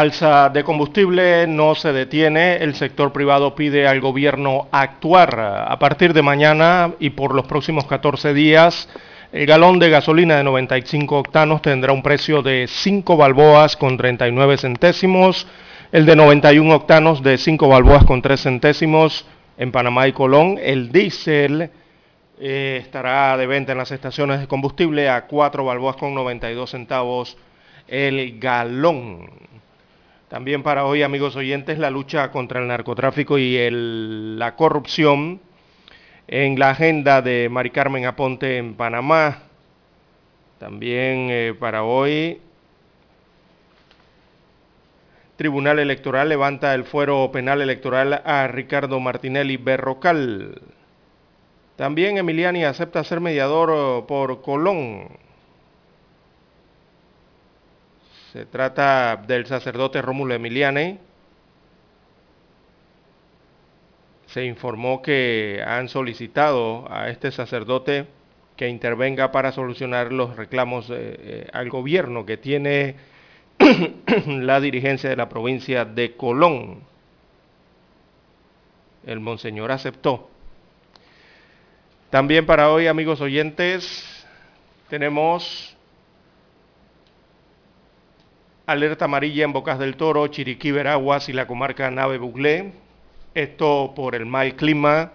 Alza de combustible no se detiene, el sector privado pide al gobierno actuar. A partir de mañana y por los próximos 14 días, el galón de gasolina de 95 octanos tendrá un precio de 5 balboas con 39 centésimos, el de 91 octanos de 5 balboas con 3 centésimos en Panamá y Colón. El diésel eh, estará de venta en las estaciones de combustible a 4 balboas con 92 centavos el galón. También para hoy, amigos oyentes, la lucha contra el narcotráfico y el, la corrupción en la agenda de Mari Carmen Aponte en Panamá. También eh, para hoy, Tribunal Electoral levanta el fuero penal electoral a Ricardo Martinelli Berrocal. También Emiliani acepta ser mediador oh, por Colón. Se trata del sacerdote Rómulo Emiliane. Se informó que han solicitado a este sacerdote que intervenga para solucionar los reclamos eh, eh, al gobierno que tiene la dirigencia de la provincia de Colón. El monseñor aceptó. También para hoy, amigos oyentes, tenemos Alerta amarilla en Bocas del Toro, Chiriquí, Veraguas y la comarca Nave Buglé. Esto por el mal clima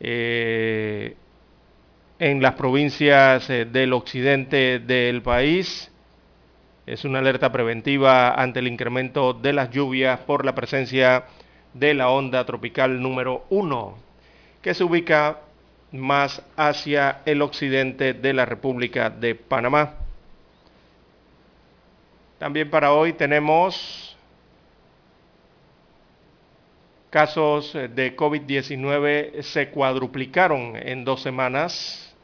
eh, en las provincias eh, del occidente del país. Es una alerta preventiva ante el incremento de las lluvias por la presencia de la onda tropical número 1, que se ubica más hacia el occidente de la República de Panamá. También para hoy tenemos casos de COVID-19 se cuadruplicaron en dos semanas,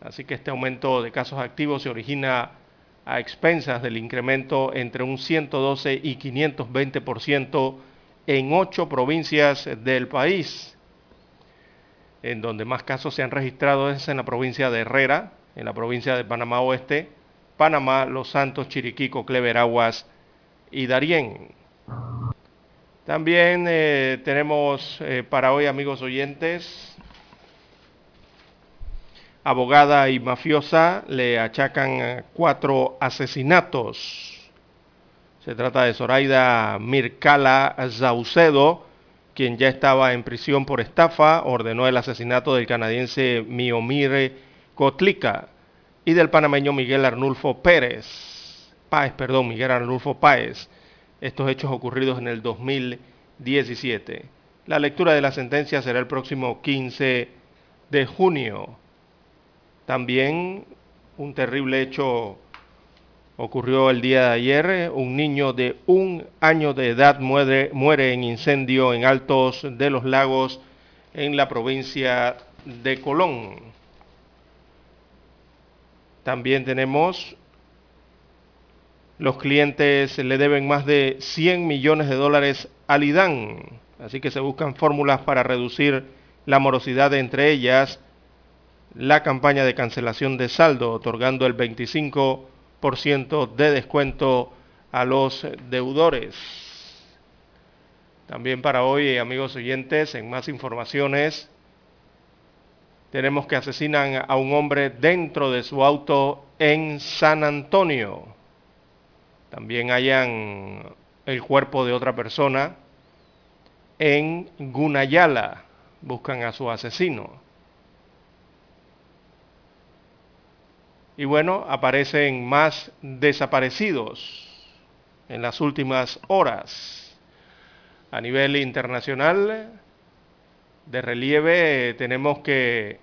así que este aumento de casos activos se origina a expensas del incremento entre un 112 y 520% en ocho provincias del país. En donde más casos se han registrado es en la provincia de Herrera, en la provincia de Panamá Oeste, Panamá, Los Santos, Chiriquico, Cleveraguas y Darién. También eh, tenemos eh, para hoy, amigos oyentes, abogada y mafiosa le achacan cuatro asesinatos. Se trata de Zoraida Mircala Zaucedo, quien ya estaba en prisión por estafa, ordenó el asesinato del canadiense Miomire Kotlica y del panameño Miguel Arnulfo Pérez, Páez, perdón, Miguel Arnulfo Páez, estos hechos ocurridos en el 2017. La lectura de la sentencia será el próximo 15 de junio. También un terrible hecho ocurrió el día de ayer. Un niño de un año de edad muere, muere en incendio en Altos de los Lagos en la provincia de Colón. También tenemos los clientes le deben más de 100 millones de dólares al IDAN, así que se buscan fórmulas para reducir la morosidad entre ellas la campaña de cancelación de saldo, otorgando el 25% de descuento a los deudores. También para hoy, amigos oyentes, en más informaciones, tenemos que asesinan a un hombre dentro de su auto en San Antonio. También hayan el cuerpo de otra persona en Gunayala. Buscan a su asesino. Y bueno, aparecen más desaparecidos en las últimas horas. A nivel internacional, de relieve, tenemos que,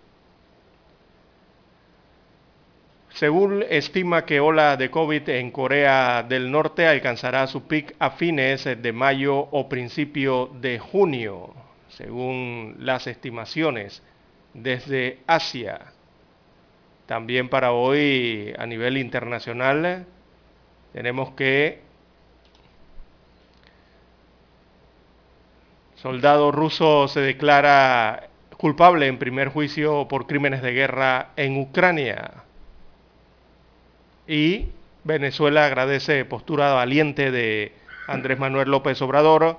según estima que ola de COVID en Corea del Norte alcanzará su pic a fines de mayo o principio de junio, según las estimaciones desde Asia. También para hoy, a nivel internacional, tenemos que Soldado ruso se declara culpable en primer juicio por crímenes de guerra en Ucrania. Y Venezuela agradece postura valiente de Andrés Manuel López Obrador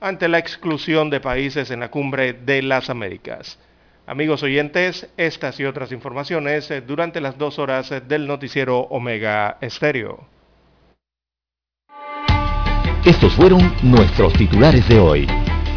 ante la exclusión de países en la cumbre de las Américas. Amigos oyentes, estas y otras informaciones durante las dos horas del noticiero Omega Estéreo. Estos fueron nuestros titulares de hoy.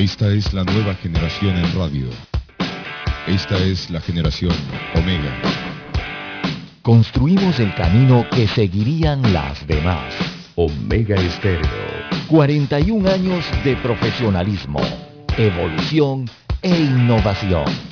esta es la nueva generación en radio. Esta es la generación Omega. Construimos el camino que seguirían las demás. Omega Estéreo. 41 años de profesionalismo, evolución e innovación.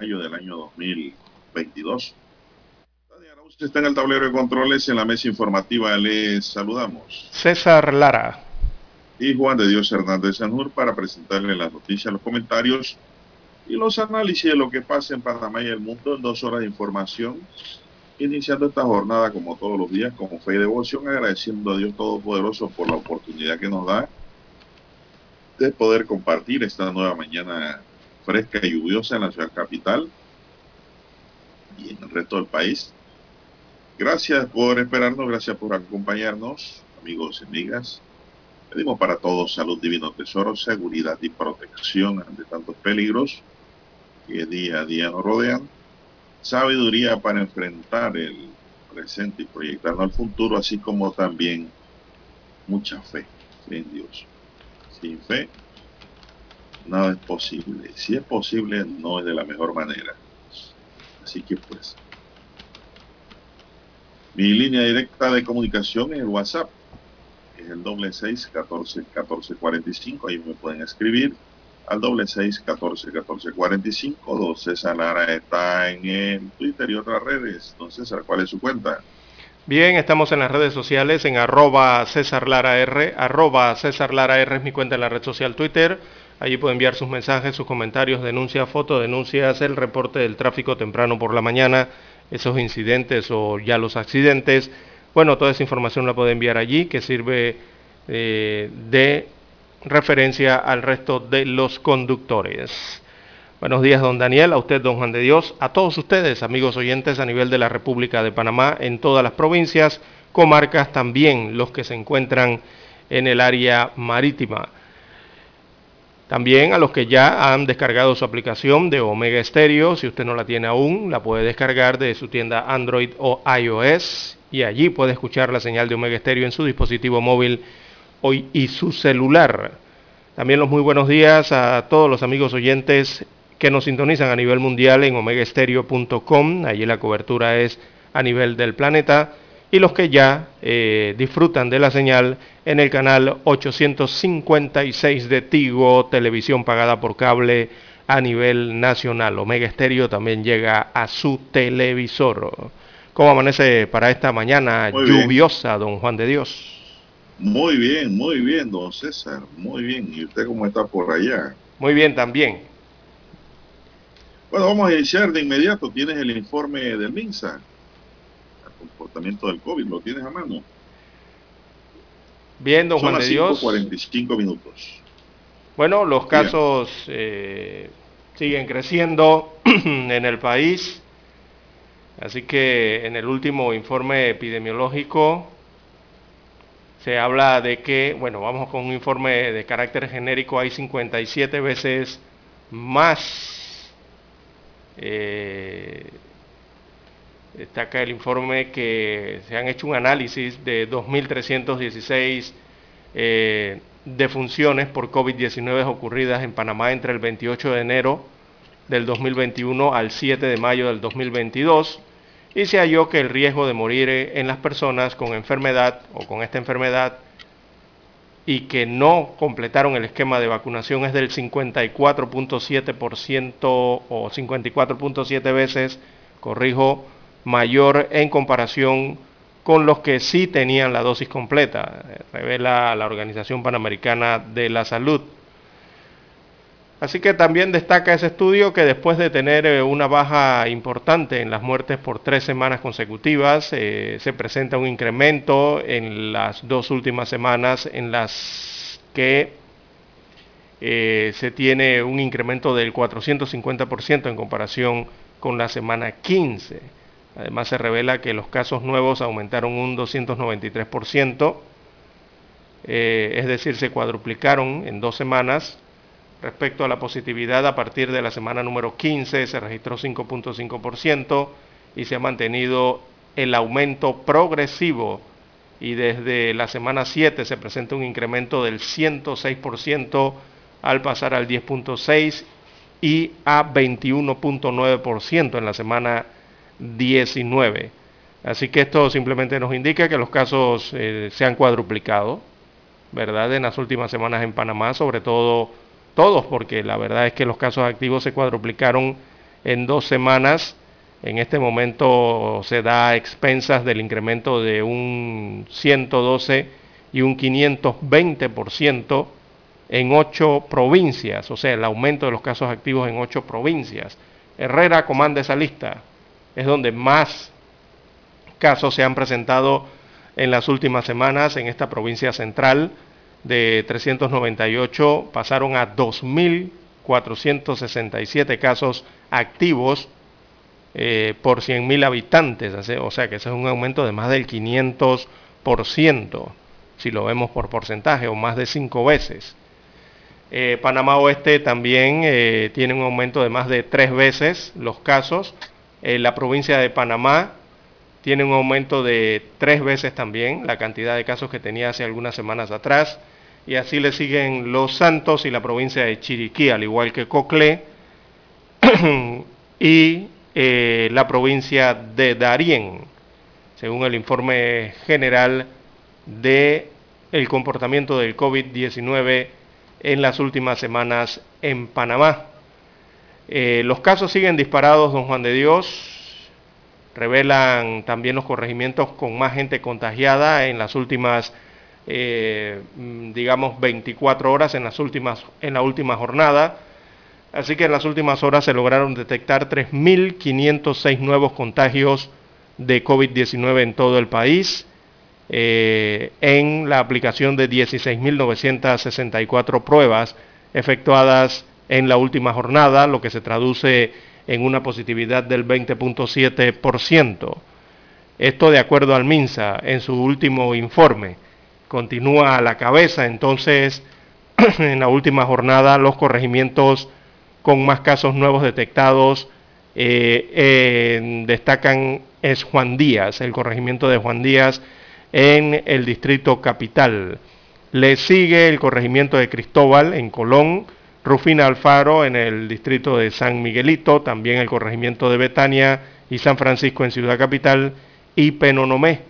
Mayo del año 2022. Tania Arauz está en el tablero de controles en la mesa informativa. Les saludamos. César Lara. Y Juan de Dios Hernández Sanur para presentarle las noticias, los comentarios y los análisis de lo que pasa en Panamá y el mundo en dos horas de información. Iniciando esta jornada como todos los días, como fe y devoción, agradeciendo a Dios Todopoderoso por la oportunidad que nos da de poder compartir esta nueva mañana fresca y lluviosa en la ciudad capital y en el resto del país. Gracias por esperarnos, gracias por acompañarnos, amigos y amigas. Pedimos para todos salud, divino tesoro, seguridad y protección ante tantos peligros que día a día nos rodean. Sabiduría para enfrentar el presente y proyectarnos al futuro, así como también mucha fe en Dios sin fe, nada es posible. Si es posible, no es de la mejor manera. Así que pues, mi línea directa de comunicación es el WhatsApp. Es el doble seis catorce catorce cuarenta y cinco. Ahí me pueden escribir al doble seis catorce catorce cuarenta y cinco. Don César Lara está en el Twitter y otras redes. Don César, ¿cuál es su cuenta? Bien, estamos en las redes sociales en arroba César Lara R, arroba César Lara R es mi cuenta en la red social Twitter. Allí puede enviar sus mensajes, sus comentarios, denuncias, fotodenuncias, el reporte del tráfico temprano por la mañana, esos incidentes o ya los accidentes. Bueno, toda esa información la puede enviar allí, que sirve eh, de referencia al resto de los conductores. Buenos días, don Daniel, a usted, don Juan de Dios, a todos ustedes, amigos oyentes a nivel de la República de Panamá, en todas las provincias, comarcas, también los que se encuentran en el área marítima. También a los que ya han descargado su aplicación de Omega Stereo, si usted no la tiene aún, la puede descargar de su tienda Android o iOS y allí puede escuchar la señal de Omega Stereo en su dispositivo móvil hoy y su celular. También los muy buenos días a todos los amigos oyentes que nos sintonizan a nivel mundial en omegaestereo.com. Allí la cobertura es a nivel del planeta. Y los que ya eh, disfrutan de la señal en el canal 856 de Tigo, televisión pagada por cable a nivel nacional. Omega Estéreo también llega a su televisor. ¿Cómo amanece para esta mañana lluviosa, don Juan de Dios? Muy bien, muy bien, don César. Muy bien. ¿Y usted cómo está por allá? Muy bien también. Bueno, vamos a iniciar de inmediato. Tienes el informe del MINSA, del COVID, ¿lo tienes a mano? Bien, don Juan de Dios. 45 minutos. Bueno, los casos eh, siguen creciendo en el país. Así que en el último informe epidemiológico se habla de que, bueno, vamos con un informe de carácter genérico, hay 57 veces más eh, destaca el informe que se han hecho un análisis de 2.316 eh, defunciones por COVID-19 ocurridas en Panamá entre el 28 de enero del 2021 al 7 de mayo del 2022 y se halló que el riesgo de morir en las personas con enfermedad o con esta enfermedad y que no completaron el esquema de vacunación es del 54.7% o 54.7 veces, corrijo, mayor en comparación con los que sí tenían la dosis completa, revela la Organización Panamericana de la Salud. Así que también destaca ese estudio que después de tener eh, una baja importante en las muertes por tres semanas consecutivas, eh, se presenta un incremento en las dos últimas semanas en las que eh, se tiene un incremento del 450% en comparación con la semana 15. Además se revela que los casos nuevos aumentaron un 293%, es decir, se cuadruplicaron en dos semanas. Respecto a la positividad, a partir de la semana número 15 se registró 5.5% y se ha mantenido el aumento progresivo. Y desde la semana 7 se presenta un incremento del 106% al pasar al 10.6 y a 21.9% en la semana 19. Así que esto simplemente nos indica que los casos eh, se han cuadruplicado, ¿verdad? En las últimas semanas en Panamá, sobre todo todos, porque la verdad es que los casos activos se cuadruplicaron en dos semanas. En este momento se da a expensas del incremento de un 112 y un 520% en ocho provincias, o sea, el aumento de los casos activos en ocho provincias. Herrera comanda esa lista, es donde más casos se han presentado en las últimas semanas en esta provincia central de 398 pasaron a 2.467 casos activos eh, por 100.000 habitantes, o sea que ese es un aumento de más del 500%, si lo vemos por porcentaje, o más de 5 veces. Eh, Panamá Oeste también eh, tiene un aumento de más de 3 veces los casos. La provincia de Panamá tiene un aumento de 3 veces también la cantidad de casos que tenía hace algunas semanas atrás y así le siguen Los Santos y la provincia de Chiriquí, al igual que Coclé y eh, la provincia de Darién, según el informe general de el comportamiento del COVID-19 en las últimas semanas en Panamá. Eh, los casos siguen disparados, don Juan de Dios. Revelan también los corregimientos con más gente contagiada en las últimas eh, mm, digamos, 24 horas en, las últimas, en la última jornada. Así que en las últimas horas se lograron detectar 3.506 nuevos contagios de COVID-19 en todo el país, eh, en la aplicación de 16.964 pruebas efectuadas en la última jornada, lo que se traduce en una positividad del 20.7%. Esto de acuerdo al MINSA en su último informe. Continúa a la cabeza entonces en la última jornada los corregimientos con más casos nuevos detectados eh, destacan es Juan Díaz, el corregimiento de Juan Díaz en el distrito capital. Le sigue el corregimiento de Cristóbal en Colón, Rufina Alfaro en el distrito de San Miguelito, también el corregimiento de Betania y San Francisco en Ciudad Capital y Penonomé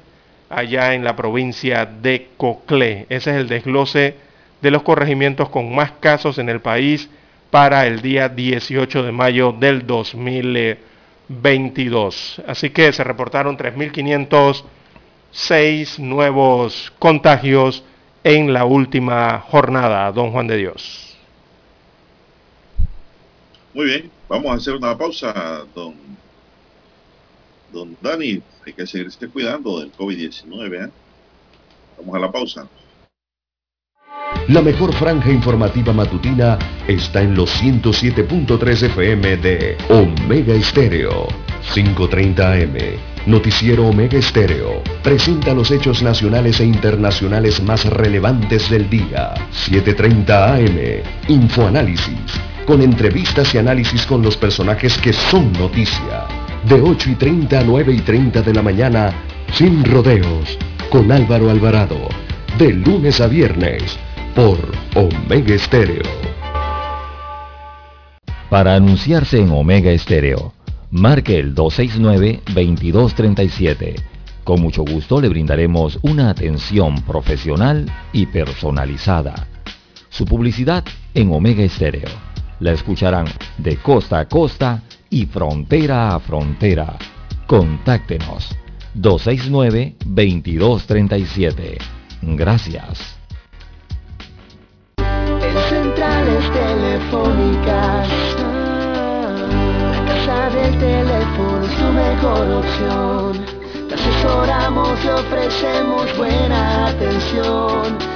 allá en la provincia de Coclé. Ese es el desglose de los corregimientos con más casos en el país para el día 18 de mayo del 2022. Así que se reportaron 3.506 nuevos contagios en la última jornada, don Juan de Dios. Muy bien, vamos a hacer una pausa, don, don Dani. Hay que seguirse cuidando del COVID-19. ¿eh? Vamos a la pausa. La mejor franja informativa matutina está en los 107.3 FM de Omega Estéreo. 5.30 AM. Noticiero Omega Estéreo. Presenta los hechos nacionales e internacionales más relevantes del día. 7.30 AM. Infoanálisis. Con entrevistas y análisis con los personajes que son noticia. De 8 y 30 a 9 y 30 de la mañana. Sin rodeos. Con Álvaro Alvarado. De lunes a viernes por Omega Estéreo. Para anunciarse en Omega Estéreo, marque el 269-2237. Con mucho gusto le brindaremos una atención profesional y personalizada. Su publicidad en Omega Estéreo. La escucharán de costa a costa y frontera a frontera. Contáctenos 269-2237. Gracias. centrales telefónicas. La casa del teléfono es tu mejor opción. Te asesoramos y ofrecemos buena atención.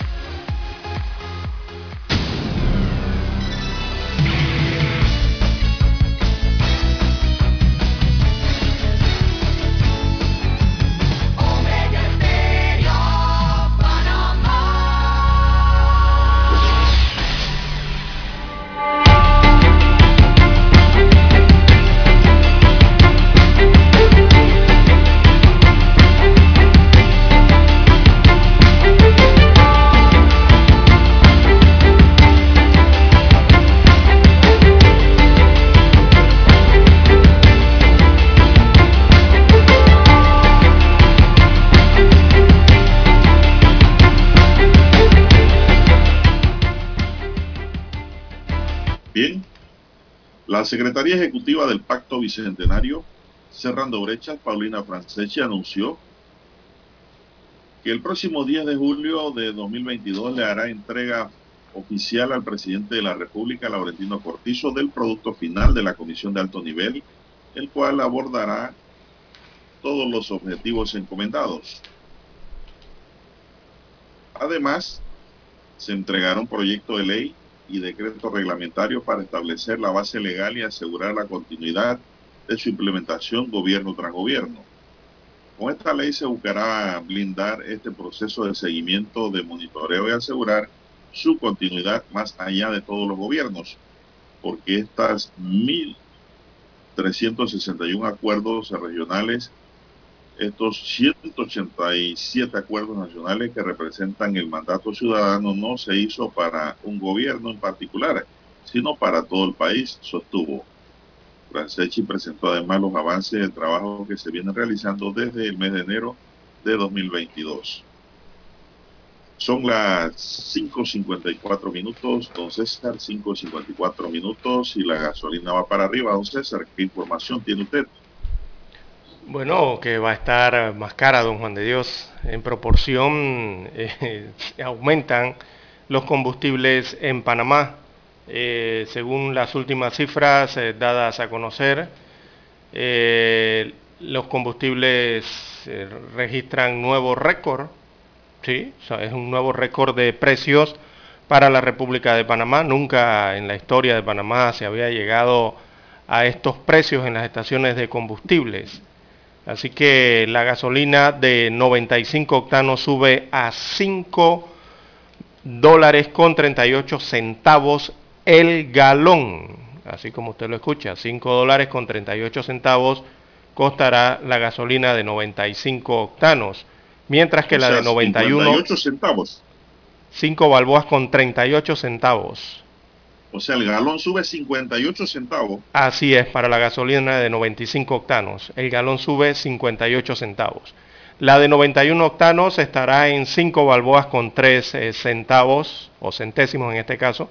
La Secretaría Ejecutiva del Pacto Bicentenario, Cerrando Brechas, Paulina Franceschi, anunció que el próximo 10 de julio de 2022 le hará entrega oficial al presidente de la República, Laurentino Cortizo, del producto final de la Comisión de Alto Nivel, el cual abordará todos los objetivos encomendados. Además, se entregará un proyecto de ley y decreto reglamentario para establecer la base legal y asegurar la continuidad de su implementación gobierno tras gobierno. Con esta ley se buscará blindar este proceso de seguimiento, de monitoreo y asegurar su continuidad más allá de todos los gobiernos, porque estas 1.361 acuerdos regionales, estos 187 acuerdos nacionales que representan el mandato ciudadano no se hizo para un gobierno en particular, sino para todo el país, sostuvo. Francechi presentó además los avances del trabajo que se viene realizando desde el mes de enero de 2022. Son las 5.54 minutos, don César, 5.54 minutos y la gasolina va para arriba. Don César, ¿qué información tiene usted? Bueno, que va a estar más cara, don Juan de Dios. En proporción eh, aumentan los combustibles en Panamá. Eh, según las últimas cifras eh, dadas a conocer, los combustibles registran nuevo récord, ¿sí? O sea, es un nuevo récord de precios para la República de Panamá. Nunca en la historia de Panamá se había llegado a estos precios en las estaciones de combustibles. Así que la gasolina de 95 octanos sube a 5 dólares con 38 centavos el galón. Así como usted lo escucha, 5 dólares con 38 centavos costará la gasolina de 95 octanos. Mientras que O la de 91, 58 centavos. 5 balboas con 38 centavos. O sea, el galón sube 58 centavos. Así es, para la gasolina de 95 octanos. El galón sube 58 centavos. La de 91 octanos estará en 5 balboas con 3 eh, centavos, o centésimos en este caso.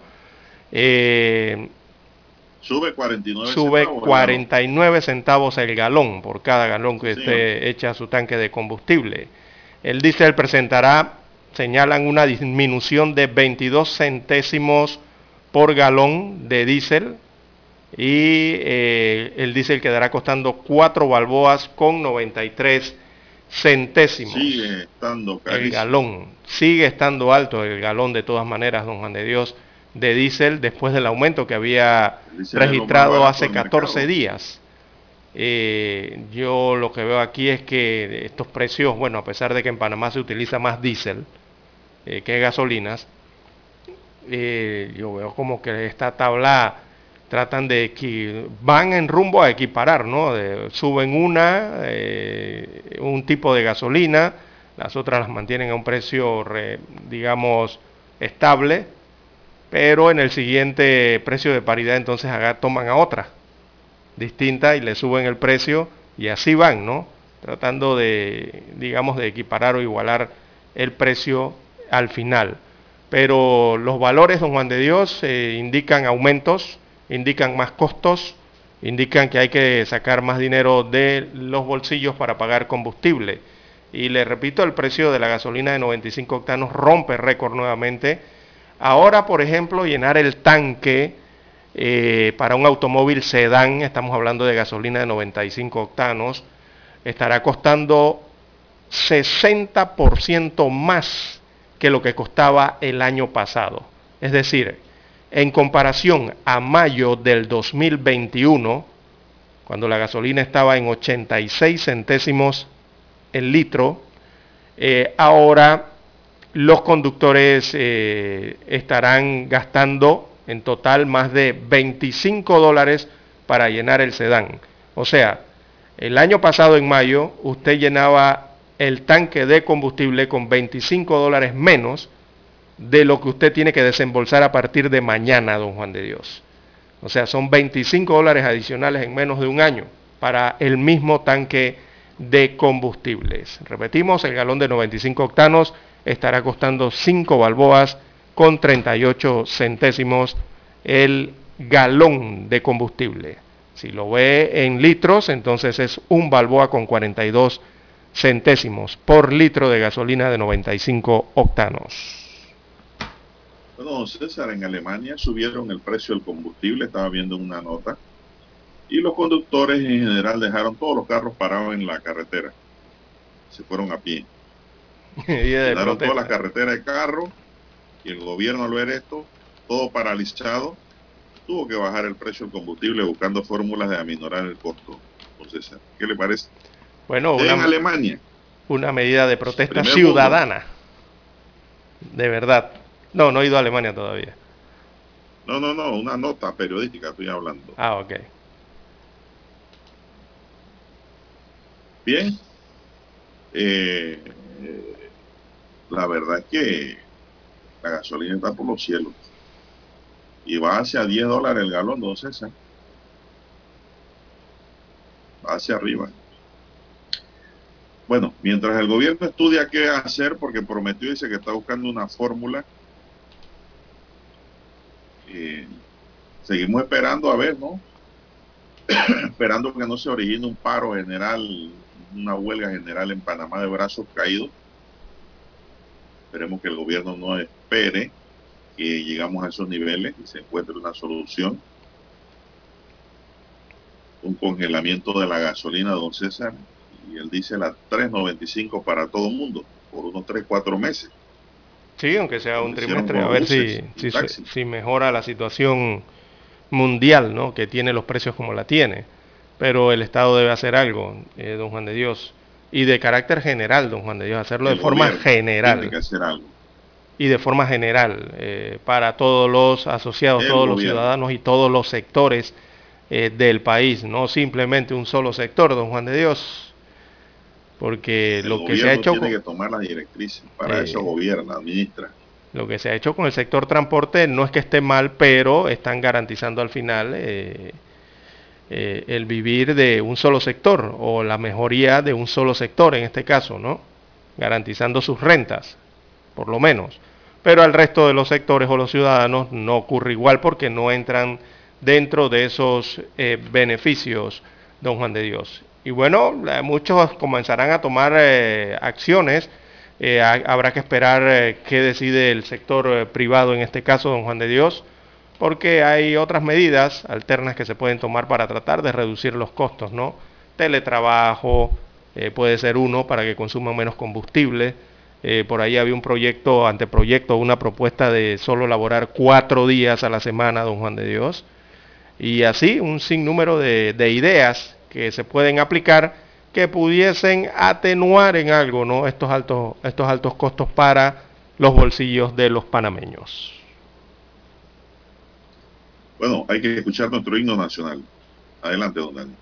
Eh, Sube 49 sube centavos. el 49 centavos el galón por cada galón que Sí, usted echa a su tanque de combustible. El diésel presentará, señalan, una disminución de 22 centésimos por galón de diésel y eh, el diésel quedará costando 4 balboas con 93 centésimos Sigue estando el carísimo. galón. Sigue estando alto el galón de todas maneras, don Juan de Dios, de diésel después del aumento que había El registrado hace del 14 mercado. días. Eh, yo lo que veo aquí es que estos precios, bueno, a pesar de que en Panamá se utiliza más diésel eh, que gasolinas, yo veo como que esta tabla tratan de equi- van en rumbo a equiparar, ¿no? De- suben una, eh, un tipo de gasolina, las otras las mantienen a un precio, re- digamos, estable, pero en el siguiente precio de paridad entonces haga- toman a otra distinta y le suben el precio y así van, ¿no? Tratando de, digamos, de equiparar o igualar el precio al final. Pero los valores, don Juan de Dios, eh, indican aumentos, indican más costos, indican que hay que sacar más dinero de los bolsillos para pagar combustible. Y le repito, el precio de la gasolina de 95 octanos rompe récord nuevamente. Ahora, por ejemplo, llenar el tanque eh, para un automóvil sedán, estamos hablando de gasolina de 95 octanos, estará costando 60% más que lo que costaba el año pasado. Es decir, en comparación a mayo del 2021, cuando la gasolina estaba en 86 centésimos el litro, eh, ahora los conductores eh, estarán gastando en total más de 25 dólares para llenar el sedán. O sea, el año pasado en mayo usted llenaba el tanque de combustible con 25 dólares menos de lo que usted tiene que desembolsar a partir de mañana, don Juan de Dios. O sea, son 25 dólares adicionales en menos de un año para el mismo tanque de combustibles. Repetimos, el galón de 95 octanos estará costando 5 balboas con 38 centésimos el galón de combustible. Si lo ve en litros, entonces es un balboa con 42 centésimos por litro de gasolina de 95 octanos. Bueno, don César, en Alemania subieron el precio del combustible, estaba viendo una nota, y los conductores en general dejaron todos los carros parados en la carretera. Se fueron a pie. Todas las protesta. carreteras de carro y el gobierno al ver esto, todo paralizado, tuvo que bajar el precio del combustible buscando fórmulas de aminorar el costo. Don César, ¿qué le parece? Bueno, en una, Alemania, una medida de protesta Primer ciudadana. De verdad. No, no he ido a Alemania todavía. no, no, no, una nota periodística estoy hablando. Ah, ok. Bien. Eh, eh, la verdad es que la gasolina está por los cielos. Y va hacia 10 dólares el galón, don César. Va hacia arriba. Bueno, mientras el gobierno estudia qué hacer, porque prometió, dice que está buscando una fórmula, eh, seguimos esperando a ver, ¿no? esperando que no se origine un paro general, una huelga general en Panamá de brazos caídos. Esperemos que el gobierno no espere que llegamos a esos niveles y se encuentre una solución. Un congelamiento de la gasolina, don César, y él dice la 3.95 para todo el mundo, por unos 3, 4 meses. Sí, aunque sea un trimestre, a ver buses si, si, mejora la situación mundial, ¿no? Que tiene los precios como la tiene. Pero el Estado debe hacer algo, eh, don Juan de Dios. Y de carácter general, don Juan de Dios, hacerlo de El forma general. Tiene que hacer algo. y de forma general eh, para todos los asociados, El todos los ciudadanos y todos los sectores eh, del país, no simplemente un solo sector, don Juan de Dios, porque El lo que se ha hecho tiene con, que tomar las directrices. Para Eh, eso gobierna, administra. lo que se ha hecho con el sector transporte no es que esté mal, pero están garantizando al final eh, eh, el vivir de un solo sector o la mejoría de un solo sector en este caso, ¿no? Garantizando sus rentas, por lo menos. Pero al resto de los sectores o los ciudadanos no ocurre igual porque no entran dentro de esos eh, beneficios, don Juan de Dios. Y bueno, la- muchos comenzarán a tomar eh, acciones. Eh, ha- habrá que esperar eh, qué decide el sector eh, privado en este caso, don Juan de Dios, porque hay otras medidas alternas que se pueden tomar para tratar de reducir los costos, ¿no? Teletrabajo eh, puede ser uno para que consuman menos combustible. Eh, por ahí había un proyecto, anteproyecto, una propuesta de solo laborar cuatro días a la semana, don Juan de Dios. Y así un sinnúmero de ideas que se pueden aplicar que pudiesen atenuar en algo ¿no? estos, altos, estos altos costos para los bolsillos de los panameños. Bueno, hay que escuchar nuestro himno nacional. Adelante, don Dani.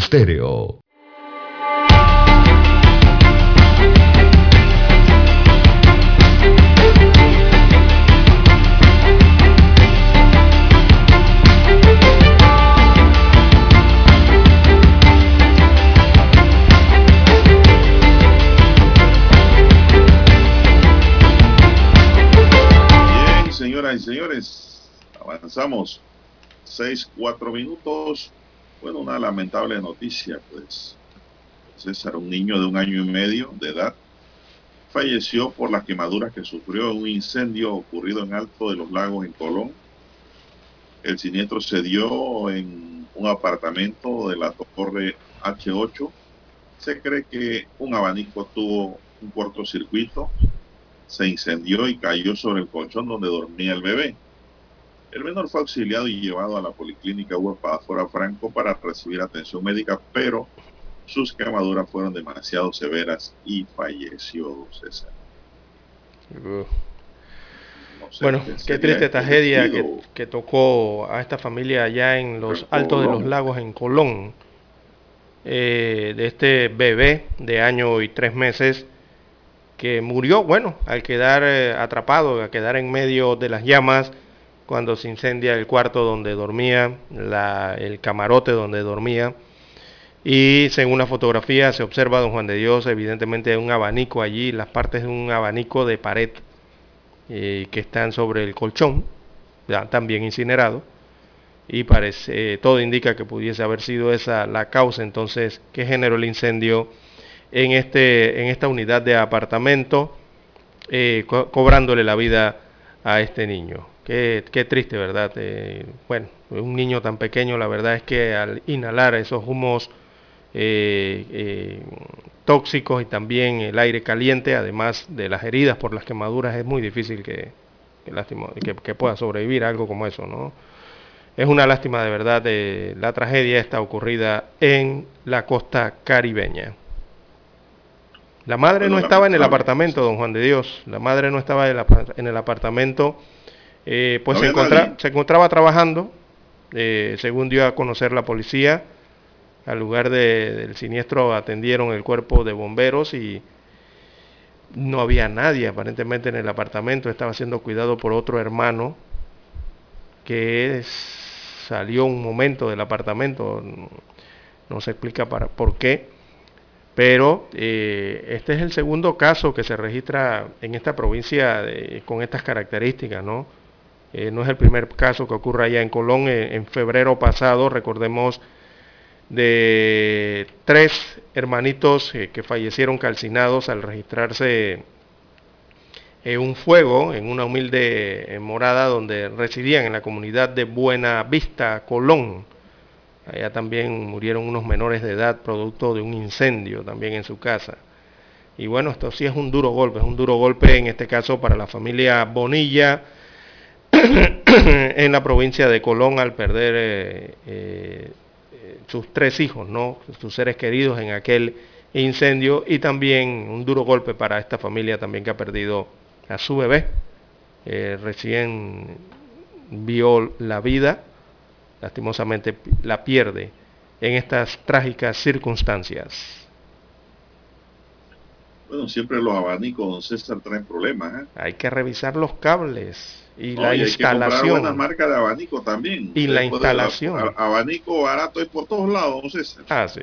Estéreo. Señoras y señores, avanzamos. Seis, cuatro minutos. Lamentable noticia, pues. César, un niño de un año y medio de edad, falleció por las quemaduras que sufrió en un incendio ocurrido en Alto de los Lagos, en Colón. El siniestro se dio en un apartamento de la torre H8. Se cree que un abanico tuvo un cortocircuito, se incendió y cayó sobre el colchón donde dormía el bebé. El menor fue auxiliado y llevado a la policlínica Espadafora Franco para recibir atención médica, pero sus quemaduras fueron demasiado severas y falleció César. Uh, No sé Bueno, qué triste este tragedia que, que tocó a esta familia allá en los Altos de los. Lagos, en Colón, eh, de este bebé de año y tres meses que murió, bueno, al quedar eh, atrapado, al quedar en medio de las llamas cuando se incendia el cuarto donde dormía, la- el camarote donde dormía. Y según la fotografía se observa, don Juan de Dios, evidentemente un abanico allí, las partes de un abanico de pared eh, que están sobre el colchón, ya, también incinerado. Y parece, eh, todo indica que pudiese haber sido esa la causa entonces que generó el incendio en, este, en esta unidad de apartamento, eh, co- cobrándole la vida a este niño. Qué, qué triste, ¿verdad? Eh, bueno, un niño tan pequeño, la verdad es que al inhalar esos humos eh, eh, tóxicos y también el aire caliente, además de las heridas por las quemaduras, es muy difícil que, que, lástima- que- que pueda sobrevivir a algo como eso, ¿no? Es una lástima de verdad de la tragedia esta ocurrida en la costa caribeña. La madre no estaba en el apartamento, don Juan de Dios. La madre no estaba en el apartamento. Eh, pues No se, encontra- encontraba trabajando, eh, según dio a conocer la policía. Al lugar de- del siniestro atendieron el cuerpo de bomberos y no había nadie aparentemente en el apartamento. Estaba siendo cuidado por otro hermano que es- salió un momento del apartamento. No se explica para, por qué. Pero eh, este es el segundo caso que se registra en esta provincia de- con estas características, ¿no? Eh, no es el primer caso que ocurre allá en Colón. Eh, en febrero pasado, recordemos, de tres hermanitos eh, que fallecieron calcinados al registrarse un fuego en una humilde morada donde residían en la comunidad de Buena Vista, Colón. Allá también murieron unos menores de edad producto de un incendio también en su casa. Y bueno, esto sí es un duro golpe, es un duro golpe en este caso para la familia Bonilla en la provincia de Colón al perder eh, eh, sus tres hijos, ¿no? sus seres queridos en aquel incendio y también un duro golpe para esta familia también que ha perdido a su bebé. Eh, recién vio la vida, lastimosamente la pierde en estas trágicas circunstancias. Bueno, siempre los abanicos, don César, traen problemas. ¿eh? Hay que revisar los cables y la y hay que instalación. marcas de abanico también. Y la instalación. abanico barato hay por todos lados, don César. Ah, sí.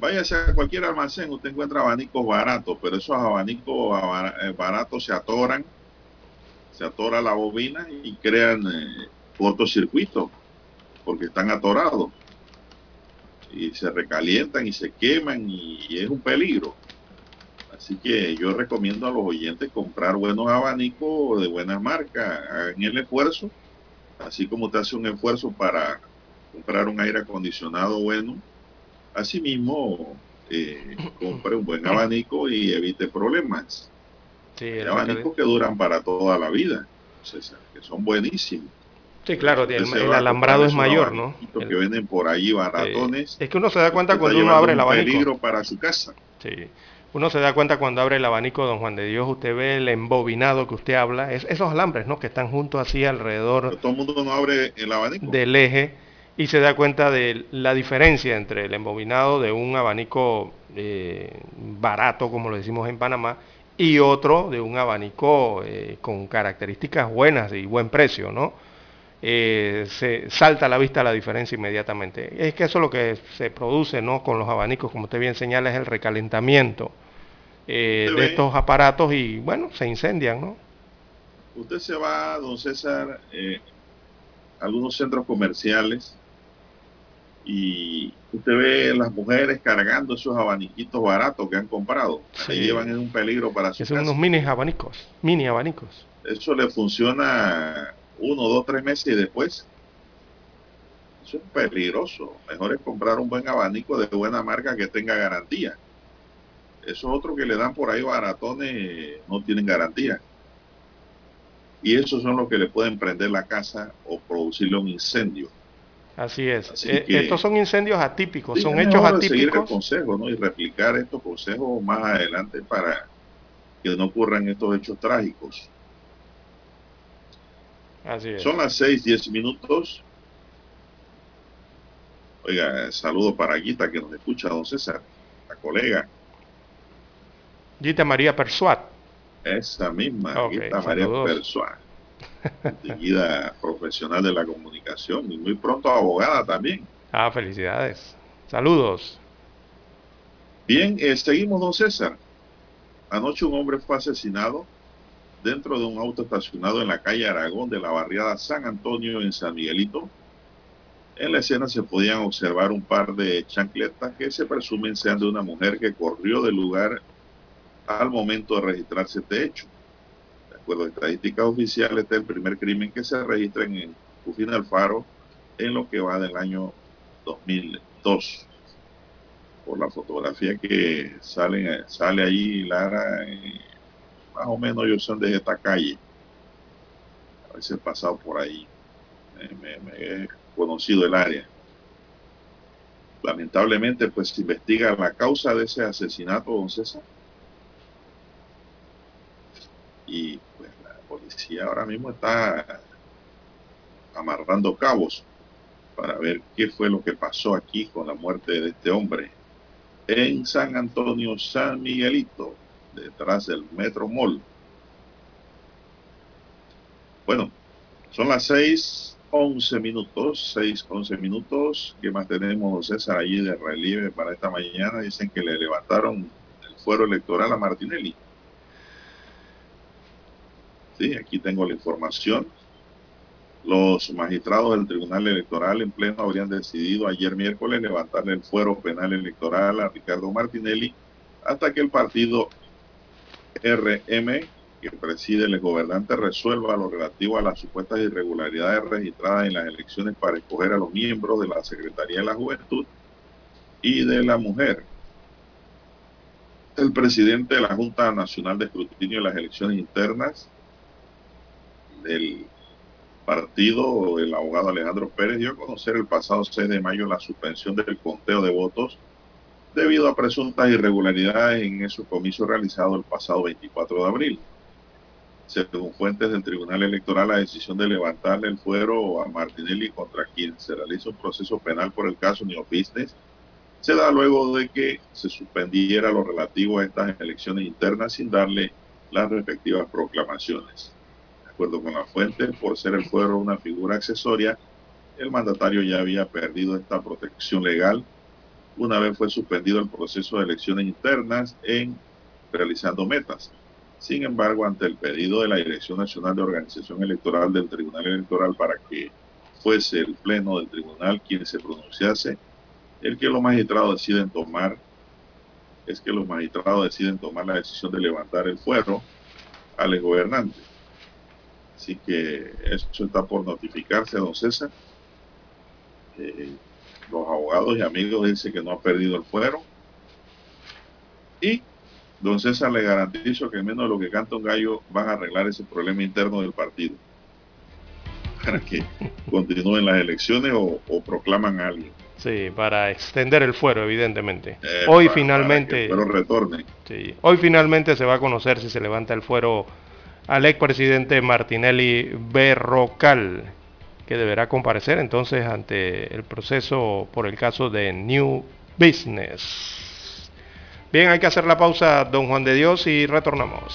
Váyase a cualquier almacén, usted encuentra abanicos baratos, pero esos abanicos eh, baratos se atoran, se atora la bobina y crean eh, cortocircuitos, porque están atorados. Y se recalientan y se queman y, y es un peligro. Así que yo recomiendo a los oyentes comprar buenos abanicos de buenas marcas, hagan el esfuerzo, así como usted hace un esfuerzo para comprar un aire acondicionado bueno, Asimismo, eh, compre un buen abanico y evite problemas. Sí, Hay abanicos que duran para toda la vida, César, que son buenísimos. sí, claro, el, alambrado es mayor, ¿no? El- que venden por ahí baratones. es que uno se da cuenta cuando uno abre el abanico. peligro para su casa. Sí. Uno se da cuenta cuando abre el abanico, don Juan de Dios, usted ve el embobinado que usted habla, es, esos alambres, ¿no? Que están juntos así Pero alrededor todo el mundo no abre el abanico. del eje y se da cuenta de la diferencia entre el embobinado de un abanico eh, barato, como lo decimos en Panamá, y otro de un abanico eh, con características buenas y buen precio, ¿no? Eh, se salta a la vista la diferencia inmediatamente. Es que eso es lo que se produce, ¿no? Con los abanicos, como usted bien señala, es el recalentamiento eh, de estos aparatos y, bueno, se incendian, ¿no? Usted se va, don César, eh, a algunos centros comerciales y usted ve las mujeres cargando esos abaniquitos baratos que han comprado. Se llevan en un peligro para su Son unos mini abanicos, mini abanicos. Eso le funciona uno, dos, tres meses y después. Eso es peligroso. Mejor es comprar un buen abanico de buena marca que tenga garantía. Esos otros que le dan por ahí baratones no tienen garantía. Y esos son los que le pueden prender la casa o producirle un incendio. Así es. Eh, estos son incendios atípicos, son hechos atípicos. seguir el consejo ¿no? y replicar estos consejos más adelante para que no ocurran estos hechos trágicos. Así es. Son las seis, diez minutos. Oiga, saludo para Guita que nos escucha, don César, la colega. Gita María Persuat. Esa misma, Ok, Guita María. Persuá, distinguida profesional de la comunicación y muy pronto abogada también. Ah, felicidades. Saludos. Bien, eh, seguimos, don César. Anoche un hombre fue asesinado dentro de un auto estacionado en la calle Aragón de la barriada San Antonio en San Miguelito. En la escena se podían observar un par de chancletas que se presumen sean de una mujer que corrió del lugar al momento de registrarse este hecho. De acuerdo a estadísticas oficiales, este es el primer crimen que se registra en Cufina Alfaro en lo que va del año 2002 por la fotografía que salen, sale ahí, Lara, eh, más o menos yo son de esta calle. A veces he pasado por ahí, me he conocido el área. Lamentablemente, pues se investiga la causa de ese asesinato, don César. Y pues la policía ahora mismo está amarrando cabos para ver qué fue lo que pasó aquí con la muerte de este hombre en San Antonio, San Miguelito, detrás del Metro Mall. Bueno, son las 6, 11 minutos, 6, 11 minutos. ¿Qué más tenemos, César, allí de relieve para esta mañana? Dicen que le levantaron el fuero electoral a Martinelli. Aquí tengo la información. Los magistrados del Tribunal Electoral en pleno habrían decidido ayer miércoles levantarle el fuero penal electoral a Ricardo Martinelli hasta que el partido RM que preside el gobernante resuelva lo relativo a las supuestas irregularidades registradas en las elecciones para escoger a los miembros de la Secretaría de la Juventud y de la Mujer. El presidente de la Junta Nacional de Escrutinio de las Elecciones Internas del partido, el abogado Alejandro Pérez, dio a conocer el pasado 6 de mayo la suspensión del conteo de votos debido a presuntas irregularidades en esos comicios realizados el pasado 24 de abril. Según fuentes del Tribunal Electoral, la decisión de levantarle el fuero a Martinelli contra quien se realiza un proceso penal por el caso New se da luego de que se suspendiera lo relativo a estas elecciones internas sin darle las respectivas proclamaciones. Acuerdo con la fuente, por ser el fuero una figura accesoria, el mandatario ya había perdido esta protección legal una vez fue suspendido el proceso de elecciones internas en realizando metas. Sin embargo, ante el pedido de la Dirección Nacional de Organización Electoral del Tribunal Electoral para que fuese el Pleno del Tribunal quien se pronunciase, el que los magistrados deciden tomar, es que los magistrados deciden tomar la decisión de levantar el fuero al gobernante. Así que eso está por notificarse, don César. Eh, los abogados y amigos dicen que no ha perdido el fuero. Y don César le garantizo que menos de lo que canta un gallo van a arreglar ese problema interno del partido. Para que continúen las elecciones o, o proclaman a alguien. Sí, para extender el fuero, evidentemente. Eh, hoy para- finalmente, Para que el fuero retorne. sí, hoy finalmente se va a conocer si se levanta el fuero al expresidente Martinelli Berrocal. que deberá comparecer entonces ante el proceso por el caso de New Business. Bien, hay que hacer la pausa, don Juan de Dios, y retornamos.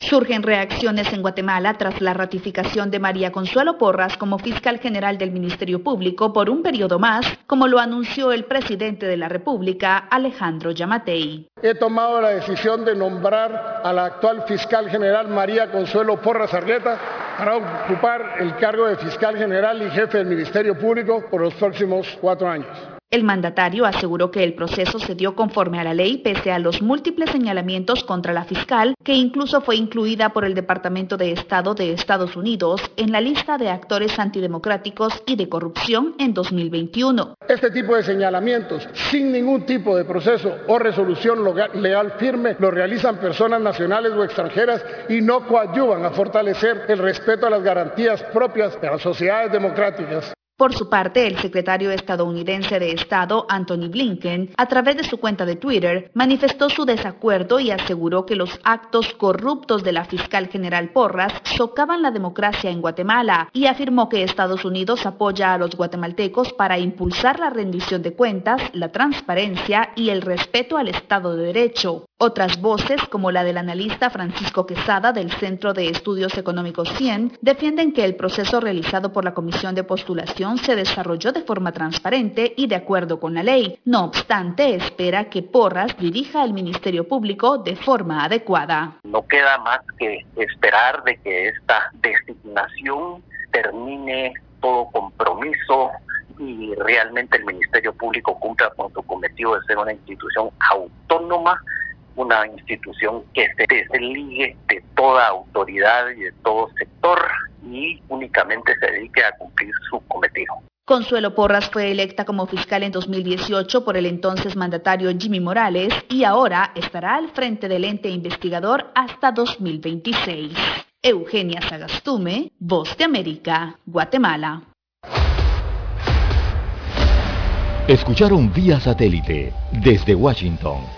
Surgen reacciones en Guatemala tras la ratificación de María Consuelo Porras como fiscal general del Ministerio Público por un periodo más, como lo anunció el presidente de la República, Alejandro Yamatei. He tomado la decisión de nombrar a la actual fiscal general María Consuelo Porras Arleta para ocupar el cargo de fiscal general y jefe del Ministerio Público por los próximos cuatro años. El mandatario aseguró que el proceso se dio conforme a la ley pese a los múltiples señalamientos contra la fiscal, que incluso fue incluida por el Departamento de Estado de Estados Unidos en la lista de actores antidemocráticos y de corrupción en 2021. Este tipo de señalamientos, sin ningún tipo de proceso o resolución legal firme, lo realizan personas nacionales o extranjeras y no coadyuvan a fortalecer el respeto a las garantías propias de las sociedades democráticas. Por su parte, el secretario estadounidense de Estado, Anthony Blinken, a través de su cuenta de Twitter, manifestó su desacuerdo y aseguró que los actos corruptos de la fiscal general Porras socavan la democracia en Guatemala y afirmó que Estados Unidos apoya a los guatemaltecos para impulsar la rendición de cuentas, la transparencia y el respeto al Estado de Derecho. Otras voces, como la del analista Francisco Quesada del Centro de Estudios Económicos 100, defienden que el proceso realizado por la Comisión de Postulación se desarrolló de forma transparente y de acuerdo con la ley. No obstante, espera que Porras dirija el Ministerio Público de forma adecuada. No queda más que esperar de que esta designación termine todo compromiso y realmente el Ministerio Público cumpla con su cometido de ser una institución autónoma una institución que se desligue de toda autoridad y de todo sector y únicamente se dedique a cumplir su cometido. Consuelo Porras fue electa como fiscal en 2018 por el entonces mandatario Jimmy Morales y ahora estará al frente del ente investigador hasta 2026. Eugenia Sagastume, Voz de América, Guatemala. Escucharon vía satélite desde Washington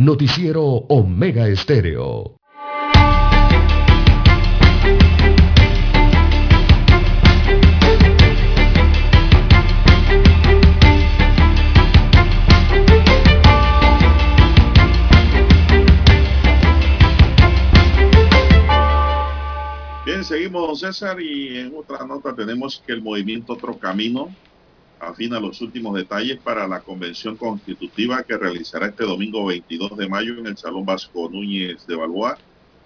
Noticiero Omega Estéreo. Bien, seguimos, César, y en otra nota tenemos que el movimiento Otro Camino afina los últimos detalles para la convención constitutiva que realizará este domingo 22 de mayo en el Salón Vasco Núñez de Balboa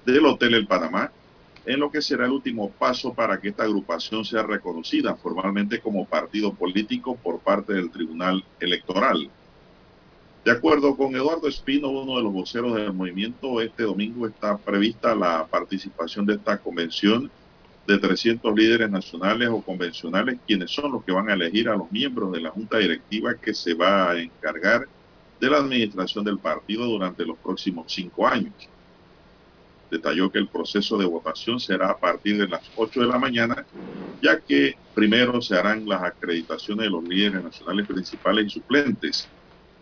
del Hotel El Panamá, en lo que será el último paso para que esta agrupación sea reconocida formalmente como partido político por parte del Tribunal Electoral. De acuerdo con Eduardo Espino, uno de los voceros del movimiento, este domingo está prevista la participación de esta convención de 300 líderes nacionales o convencionales, quienes son los que van a elegir a los miembros de la junta directiva que se va a encargar de la administración del partido durante los próximos cinco años. Detalló que el proceso de votación será a partir de las 8 de la mañana, ya que primero se harán las acreditaciones de los líderes nacionales principales y suplentes.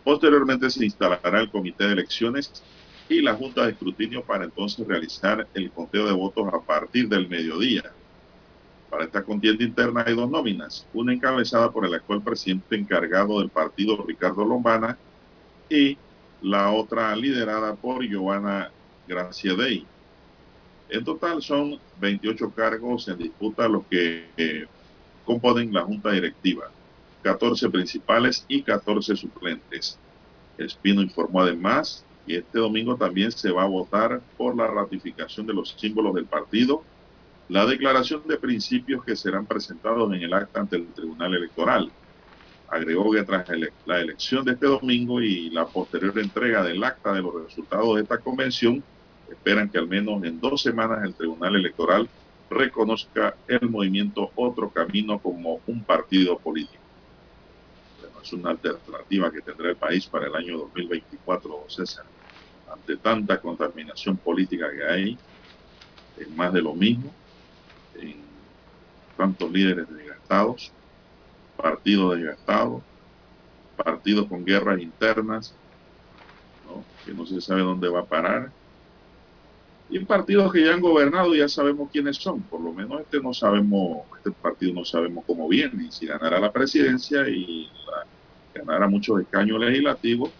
Posteriormente se instalará el comité de elecciones y la junta de escrutinio para entonces realizar el conteo de votos a partir del mediodía. Para esta contienda interna hay dos nóminas, una encabezada por el actual presidente encargado del partido Ricardo Lombana y la otra liderada por Giovanna Graciadei. En total son 28 cargos en disputa los que eh, componen la junta directiva, 14 principales y 14 suplentes. Espino informó además que este domingo también se va a votar por la ratificación de los símbolos del partido, la declaración de principios que serán presentados en el acta ante el Tribunal Electoral. Agregó que tras la elección de este domingo y la posterior entrega del acta de los resultados de esta convención, esperan que al menos en dos semanas el Tribunal Electoral reconozca el movimiento Otro Camino como un partido político. Es una alternativa que tendrá el país para el año 2024, César. Ante tanta contaminación política que hay, en más de lo mismo, en tantos líderes desgastados, partidos desgastados, partidos con guerras internas, que no se sabe dónde va a parar, y partidos que ya han gobernado ya sabemos quiénes son, por lo menos este no sabemos, este partido no sabemos cómo viene, si ganará la presidencia y la, ganará muchos escaños legislativos,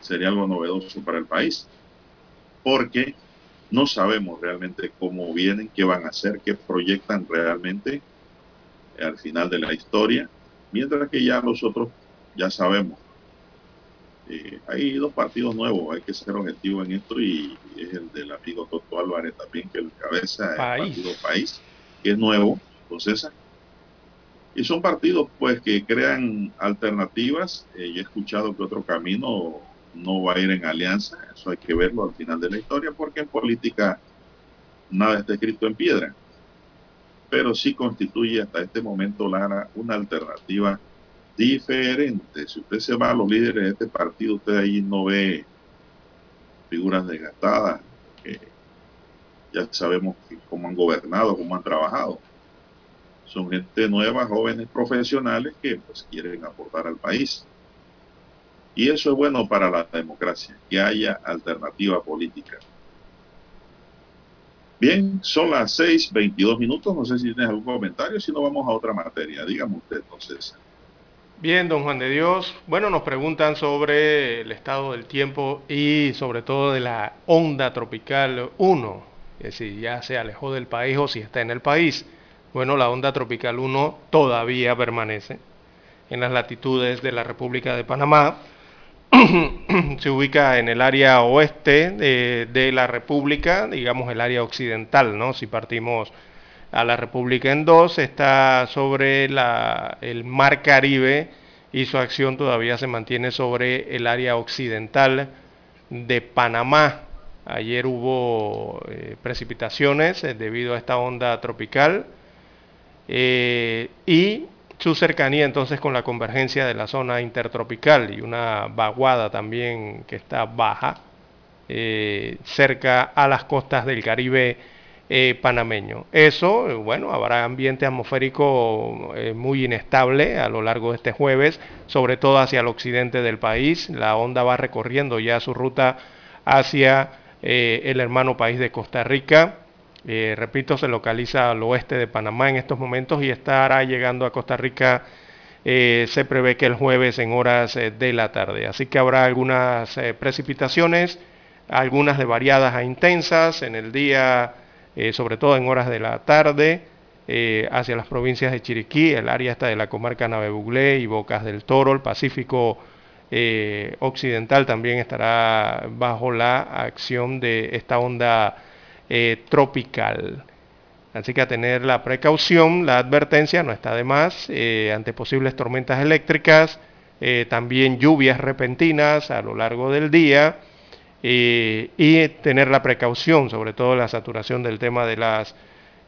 sería algo novedoso para el país, porque no sabemos realmente cómo vienen, qué van a hacer, qué proyectan realmente al final de la historia, mientras que ya nosotros ya sabemos. Eh, hay dos partidos nuevos, hay que ser objetivo en esto y, es el del amigo Toto Álvarez también, que el cabeza del partido País, que es nuevo, entonces Y son partidos pues que crean alternativas. Eh, he escuchado que otro camino no va a ir en alianza, eso hay que verlo al final de la historia, porque en política nada está escrito en piedra. Pero sí constituye hasta este momento, Lara, una alternativa diferente. Si usted se va a los líderes de este partido, usted ahí no ve figuras desgastadas, que ya sabemos cómo han gobernado, cómo han trabajado. Son gente nueva, jóvenes profesionales que pues quieren aportar al país. Y eso es bueno para la democracia, que haya alternativa política. Bien, son las 6:22 minutos. No sé si tienes algún comentario, si no vamos a otra materia. Dígame usted entonces. Bien, don Juan de Dios. Bueno, nos preguntan sobre el estado del tiempo y sobre todo de la onda tropical 1, que si ya se alejó del país o si está en el país. Bueno, la onda tropical 1 todavía permanece en las latitudes de la República de Panamá. se ubica en el área oeste de, la República, digamos el área occidental, ¿no? Si partimos a la República en dos, está sobre el Mar Caribe y su acción todavía se mantiene sobre el área occidental de Panamá. Ayer hubo eh, precipitaciones eh, debido a esta onda tropical eh, y su cercanía entonces con la convergencia de la zona intertropical y una vaguada también que está baja cerca a las costas del Caribe eh, panameño. Eso, eh, bueno, habrá ambiente atmosférico eh, muy inestable a lo largo de este jueves, sobre todo hacia el occidente del país. La onda va recorriendo ya su ruta hacia el hermano país de Costa Rica. Repito, se localiza al oeste de Panamá en estos momentos y estará llegando a Costa Rica. se prevé que el jueves en horas de la tarde. Así que habrá algunas precipitaciones, algunas de variadas a intensas en el día eh, sobre todo en horas de la tarde, eh, hacia las provincias de Chiriquí, el área está de la comarca Navebuglé y Bocas del Toro, el Pacífico eh, Occidental también estará bajo la acción de esta onda tropical. Así que a tener la precaución, la advertencia no está de más ante posibles tormentas eléctricas, también lluvias repentinas a lo largo del día y tener la precaución, sobre todo la saturación del tema de las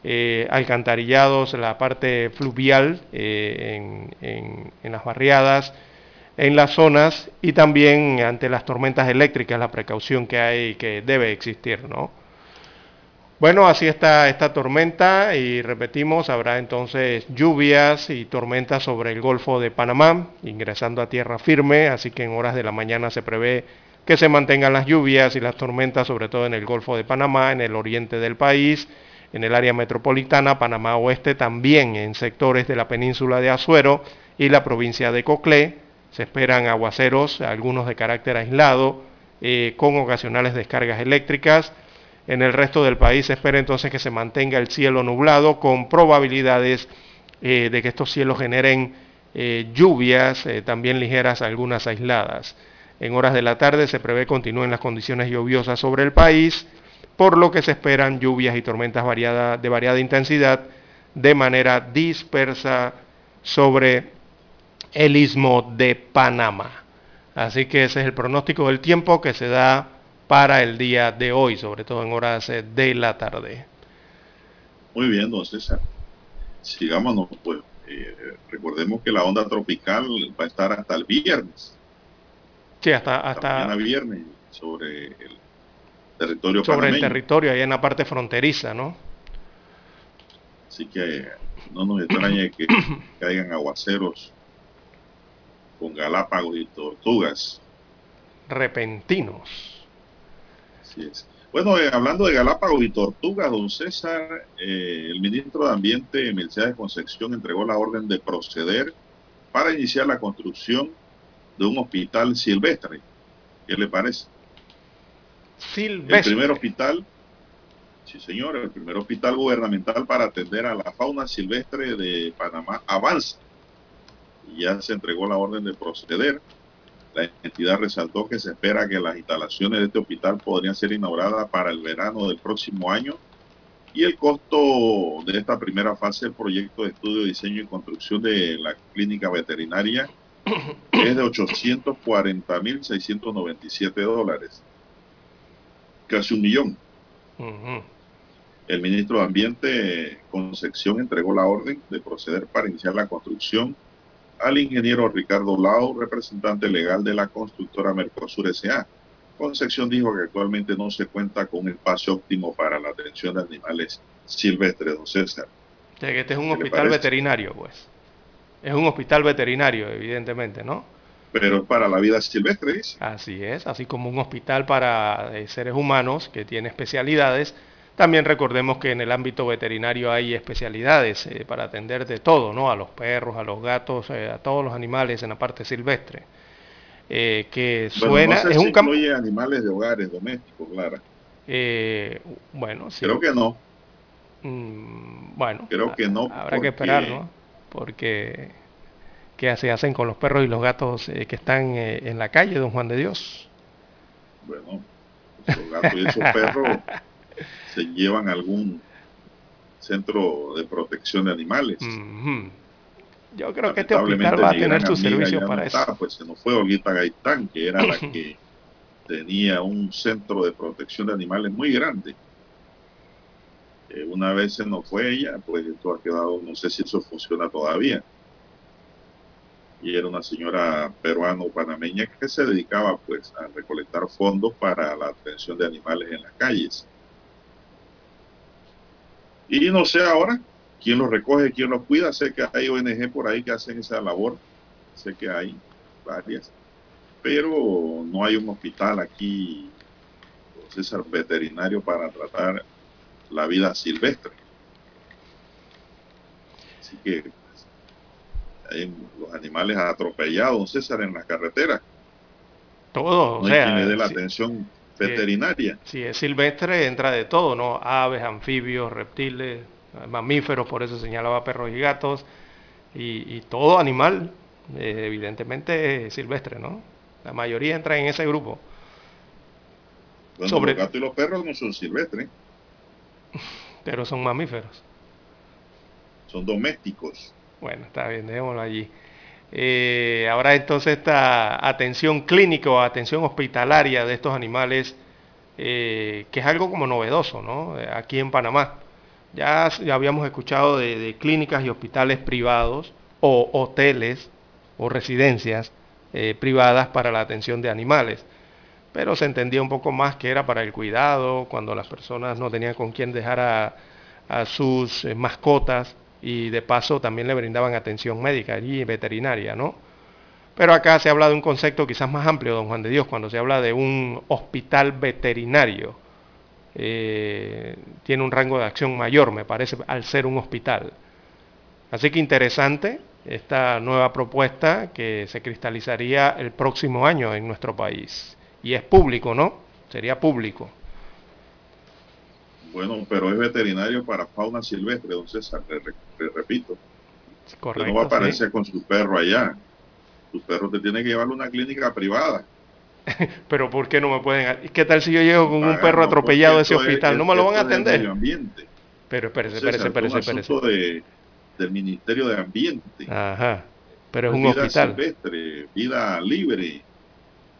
eh, alcantarillados, la parte fluvial eh, en, las barriadas, en las zonas y también ante las tormentas eléctricas, la precaución que hay que debe existir, ¿no? Bueno, así está esta tormenta y repetimos, habrá entonces lluvias y tormentas sobre el Golfo de Panamá, ingresando a tierra firme, así que en horas de la mañana se prevé que se mantengan las lluvias y las tormentas, sobre todo en el Golfo de Panamá, en el oriente del país, en el área metropolitana, Panamá Oeste, también en sectores de la península de Azuero y la provincia de Coclé. Se esperan aguaceros, algunos de carácter aislado, eh, con ocasionales descargas eléctricas en el resto del país se espera entonces que se mantenga el cielo nublado con probabilidades eh, de que estos cielos generen eh, lluvias eh, también ligeras, algunas aisladas. En horas de la tarde se prevé continúen las condiciones lluviosas sobre el país, por lo que se esperan lluvias y tormentas variada, de variada intensidad de manera dispersa sobre el istmo de Panamá. Así que ese es el pronóstico del tiempo que se da para el día de hoy, sobre todo en horas eh, de la tarde. Muy bien, don César. Sigámonos, pues. Eh, recordemos que la onda tropical va a estar hasta el viernes. Sí, hasta hasta viernes sobre el territorio sobre panameño. el territorio ahí en la parte fronteriza, ¿no? Así que no nos extrañe que caigan aguaceros con galápagos y tortugas. Repentinos. Así es. Bueno, eh, hablando de Galápagos y tortugas, don César, eh, el ministro de Ambiente, Mercedes Concepción, entregó la orden de proceder para iniciar la construcción de un hospital silvestre. ¿Qué le parece? Silvestre. El primer hospital, sí señor, el primer hospital gubernamental para atender a la fauna silvestre de Panamá avanza. Ya se entregó la orden de proceder. La entidad resaltó que se espera que las instalaciones de este hospital podrían ser inauguradas para el verano del próximo año y el costo de esta primera fase del proyecto de estudio, diseño y construcción de la clínica veterinaria es de 840.697 dólares, casi un millón. El ministro de Ambiente, Concepción, entregó la orden de proceder para iniciar la construcción al ingeniero Ricardo Lau, representante legal de la constructora Mercosur S.A. Concepción dijo que actualmente no se cuenta con un espacio óptimo para la atención de animales silvestres, don César. O sea, que este es un ¿Qué le hospital veterinario, pues. Es un hospital veterinario, evidentemente, ¿no? Pero es para la vida silvestre, dice. Así es, así como un hospital para eh, seres humanos que tiene especialidades. También recordemos que en el ámbito veterinario hay especialidades eh, para atender de todo, ¿no? A los perros, a los gatos, eh, a todos los animales en la parte silvestre. Eh, que Bueno, suena, no sé es si un incluye animales de hogares domésticos, Clara. eh, bueno, sí. Creo que no. Mm, bueno, Creo que no, habrá que esperar, ¿no? Porque qué se hacen con los perros y los gatos que están en la calle, don Juan de Dios. Bueno, esos gatos y esos perros se llevan a algún centro de protección de animales. Yo creo que este hospital va a tener ya no para está, eso. Pues se nos fue Olguita Gaitán, que era la que tenía un centro de protección de animales muy grande. Eh, una vez se nos fue ella, pues esto ha quedado, no sé si eso funciona todavía. Y era una señora peruano-panameña que se dedicaba pues a recolectar fondos para la atención de animales en las calles. Y no sé ahora quién los recoge, quién los cuida. Sé que hay ONG por ahí que hacen esa labor. Sé que hay varias. Pero no hay un hospital aquí, César, veterinario para tratar la vida silvestre. Así que pues, hay los animales atropellados, César, en las carreteras. Todo, o No hay sea, quien le dé la atención veterinaria. Si es silvestre, entra de todo, ¿no? Aves, anfibios, reptiles, mamíferos, por eso señalaba perros y gatos, y, y todo animal, eh, evidentemente, es silvestre, ¿no? La mayoría entra en ese grupo. Bueno, sobre- los gatos y los perros no son silvestres, pero son mamíferos. son domésticos. Bueno, está bien, dejémoslo allí. Eh, ahora entonces esta atención clínica o atención hospitalaria de estos animales, eh, que es algo como novedoso, ¿no? Eh, Aquí en Panamá. Ya, habíamos escuchado de, clínicas y hospitales privados o hoteles o residencias eh, privadas para la atención de animales. Pero se entendía un poco más que era para el cuidado, cuando las personas no tenían con quién dejar a, sus mascotas y de paso también le brindaban atención médica y veterinaria, ¿no? Pero acá se habla de un concepto quizás más amplio, don Juan de Dios, cuando se habla de un hospital veterinario. Eh, tiene un rango de acción mayor, me parece, al ser un hospital. Así que interesante esta nueva propuesta que se cristalizaría el próximo año en nuestro país. Y es público, ¿no? Sería público. Bueno, pero es veterinario para fauna silvestre, don César, le, le repito. Correcto, no va a aparecer sí. con su perro allá. Su perro te tiene que llevar a una clínica privada. Pero ¿por qué no me pueden? ¿Qué tal si yo llego con un perro no, atropellado de ese hospital? es- ¿No me lo van a es atender? medio ambiente. Pero espérese, espérese, espérese, es un espérese. asunto de, del Ministerio de Ambiente. Ajá. Pero es un vida hospital. silvestre, vida libre.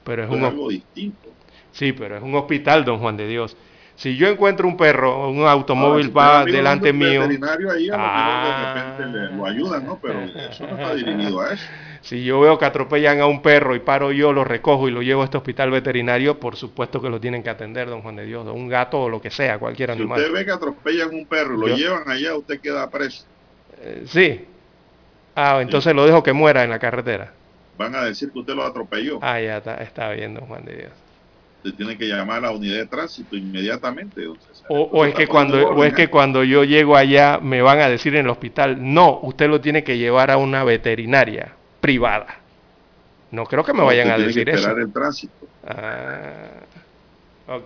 Pero es un es hos- algo distinto. Sí, pero es un hospital, don Juan de Dios. Si yo encuentro un perro, un automóvil si va usted delante mío, veterinario ahí, a lo mejor Ah. de repente le- lo ayudan, ¿no? Pero eso no está dirigido a eso. si yo veo que atropellan a un perro y paro yo, lo recojo y lo llevo a este hospital veterinario, por supuesto que lo tienen que atender, don Juan de Dios, o un gato o lo que sea, cualquier Si animal. usted ve que atropellan un perro y lo Yo- llevan allá, usted queda preso. Eh, sí. Ah, entonces lo dejo que muera en la carretera. Van a decir que usted lo atropelló. Ah, ya está, está bien, don Juan de Dios. Tiene que llamar a la unidad de tránsito inmediatamente. O, es que cuando o es que cuando yo llego allá me van a decir en el hospital, no, usted lo tiene que llevar a una veterinaria privada. No creo que me No, vayan a decir que eso. esperar el tránsito. Ah,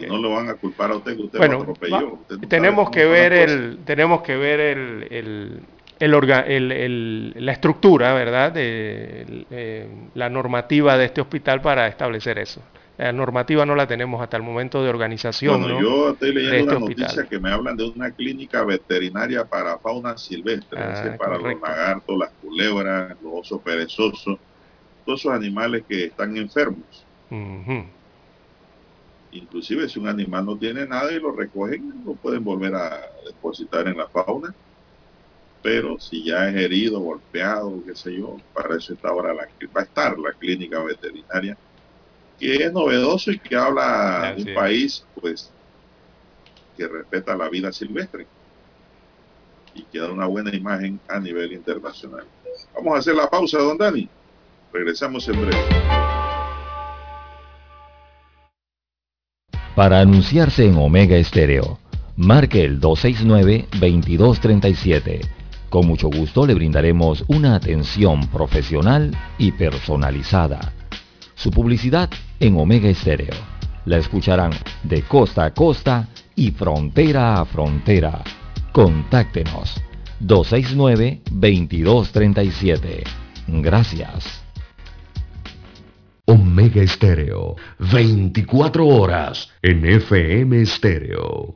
no lo van a culpar a usted que usted lo Bueno, atropelló. va- Usted no tenemos que ver el tenemos que ver el, el, el orga- el- el- la estructura, ¿verdad? De, eh, la normativa de este hospital para establecer eso. La normativa no la tenemos hasta el momento de organización, Bueno, ¿no? yo estoy leyendo este una hospital. noticia que me hablan de una clínica veterinaria para fauna silvestre, Ah, es decir, para correcto. los lagartos, las culebras, los osos perezosos, todos esos animales que están enfermos. Ujú. Inclusive si un animal no tiene nada y lo recogen, lo pueden volver a depositar en la fauna. Pero si ya es herido, golpeado, qué sé yo, para eso está ahora la, va a estar la clínica veterinaria, que es novedoso y que habla Así de es. un país, pues, que respeta la vida silvestre y que da una buena imagen a nivel internacional. Vamos a hacer la pausa, don Dani. Regresamos en breve. Para anunciarse en Omega Estéreo, marque el 269-2237. Con mucho gusto le brindaremos una atención profesional y personalizada. Su publicidad en Omega Estéreo. La escucharán de costa a costa y frontera a frontera. Contáctenos 269-2237. Gracias. Omega Estéreo, 24 horas en FM Estéreo.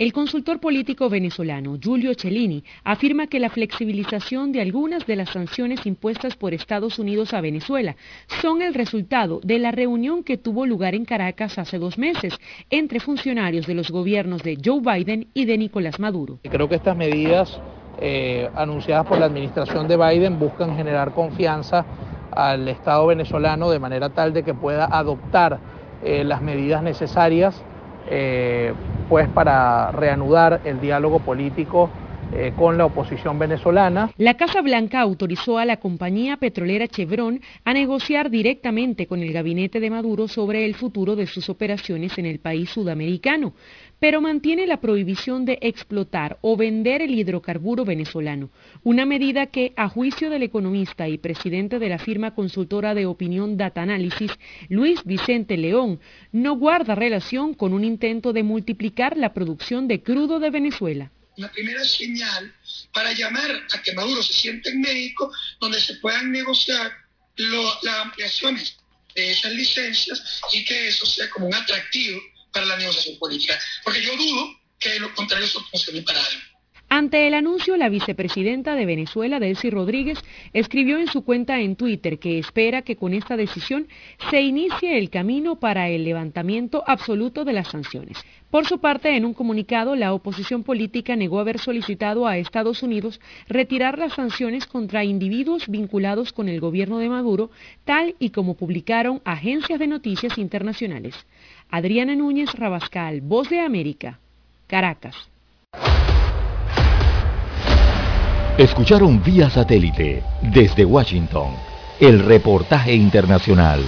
El consultor político venezolano Giulio Cellini afirma que la flexibilización de algunas de las sanciones impuestas por Estados Unidos a Venezuela son el resultado de la reunión que tuvo lugar en Caracas hace dos meses entre funcionarios de los gobiernos de Joe Biden y de Nicolás Maduro. Creo que estas medidas eh, anunciadas por la administración de Biden buscan generar confianza al Estado venezolano de manera tal de que pueda adoptar eh, las medidas necesarias eh, pues para reanudar el diálogo político eh, con la oposición venezolana. La Casa Blanca autorizó a la compañía petrolera Chevron a negociar directamente con el gabinete de Maduro sobre el futuro de sus operaciones en el país sudamericano, pero mantiene la prohibición de explotar o vender el hidrocarburo venezolano, una medida que, a juicio del economista y presidente de la firma consultora de opinión Data Analysis, Luis Vicente León, no guarda relación con un intento de multiplicar la producción de crudo de Venezuela. La primera señal para llamar a que Maduro se siente en México, donde se puedan negociar las ampliaciones de esas licencias y que eso sea como un atractivo para la negociación política. Porque yo dudo que lo contrario eso funcione para algo. Ante el anuncio, la vicepresidenta de Venezuela, Delcy Rodríguez, escribió en su cuenta en Twitter que espera que con esta decisión se inicie el camino para el levantamiento absoluto de las sanciones. Por su parte, en un comunicado, la oposición política negó haber solicitado a Estados Unidos retirar las sanciones contra individuos vinculados con el gobierno de Maduro, tal y como publicaron agencias de noticias internacionales. Adriana Núñez Rabascal, Voz de América, Caracas. Escucharon vía satélite desde Washington el reportaje internacional.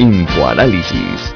Infoanálisis,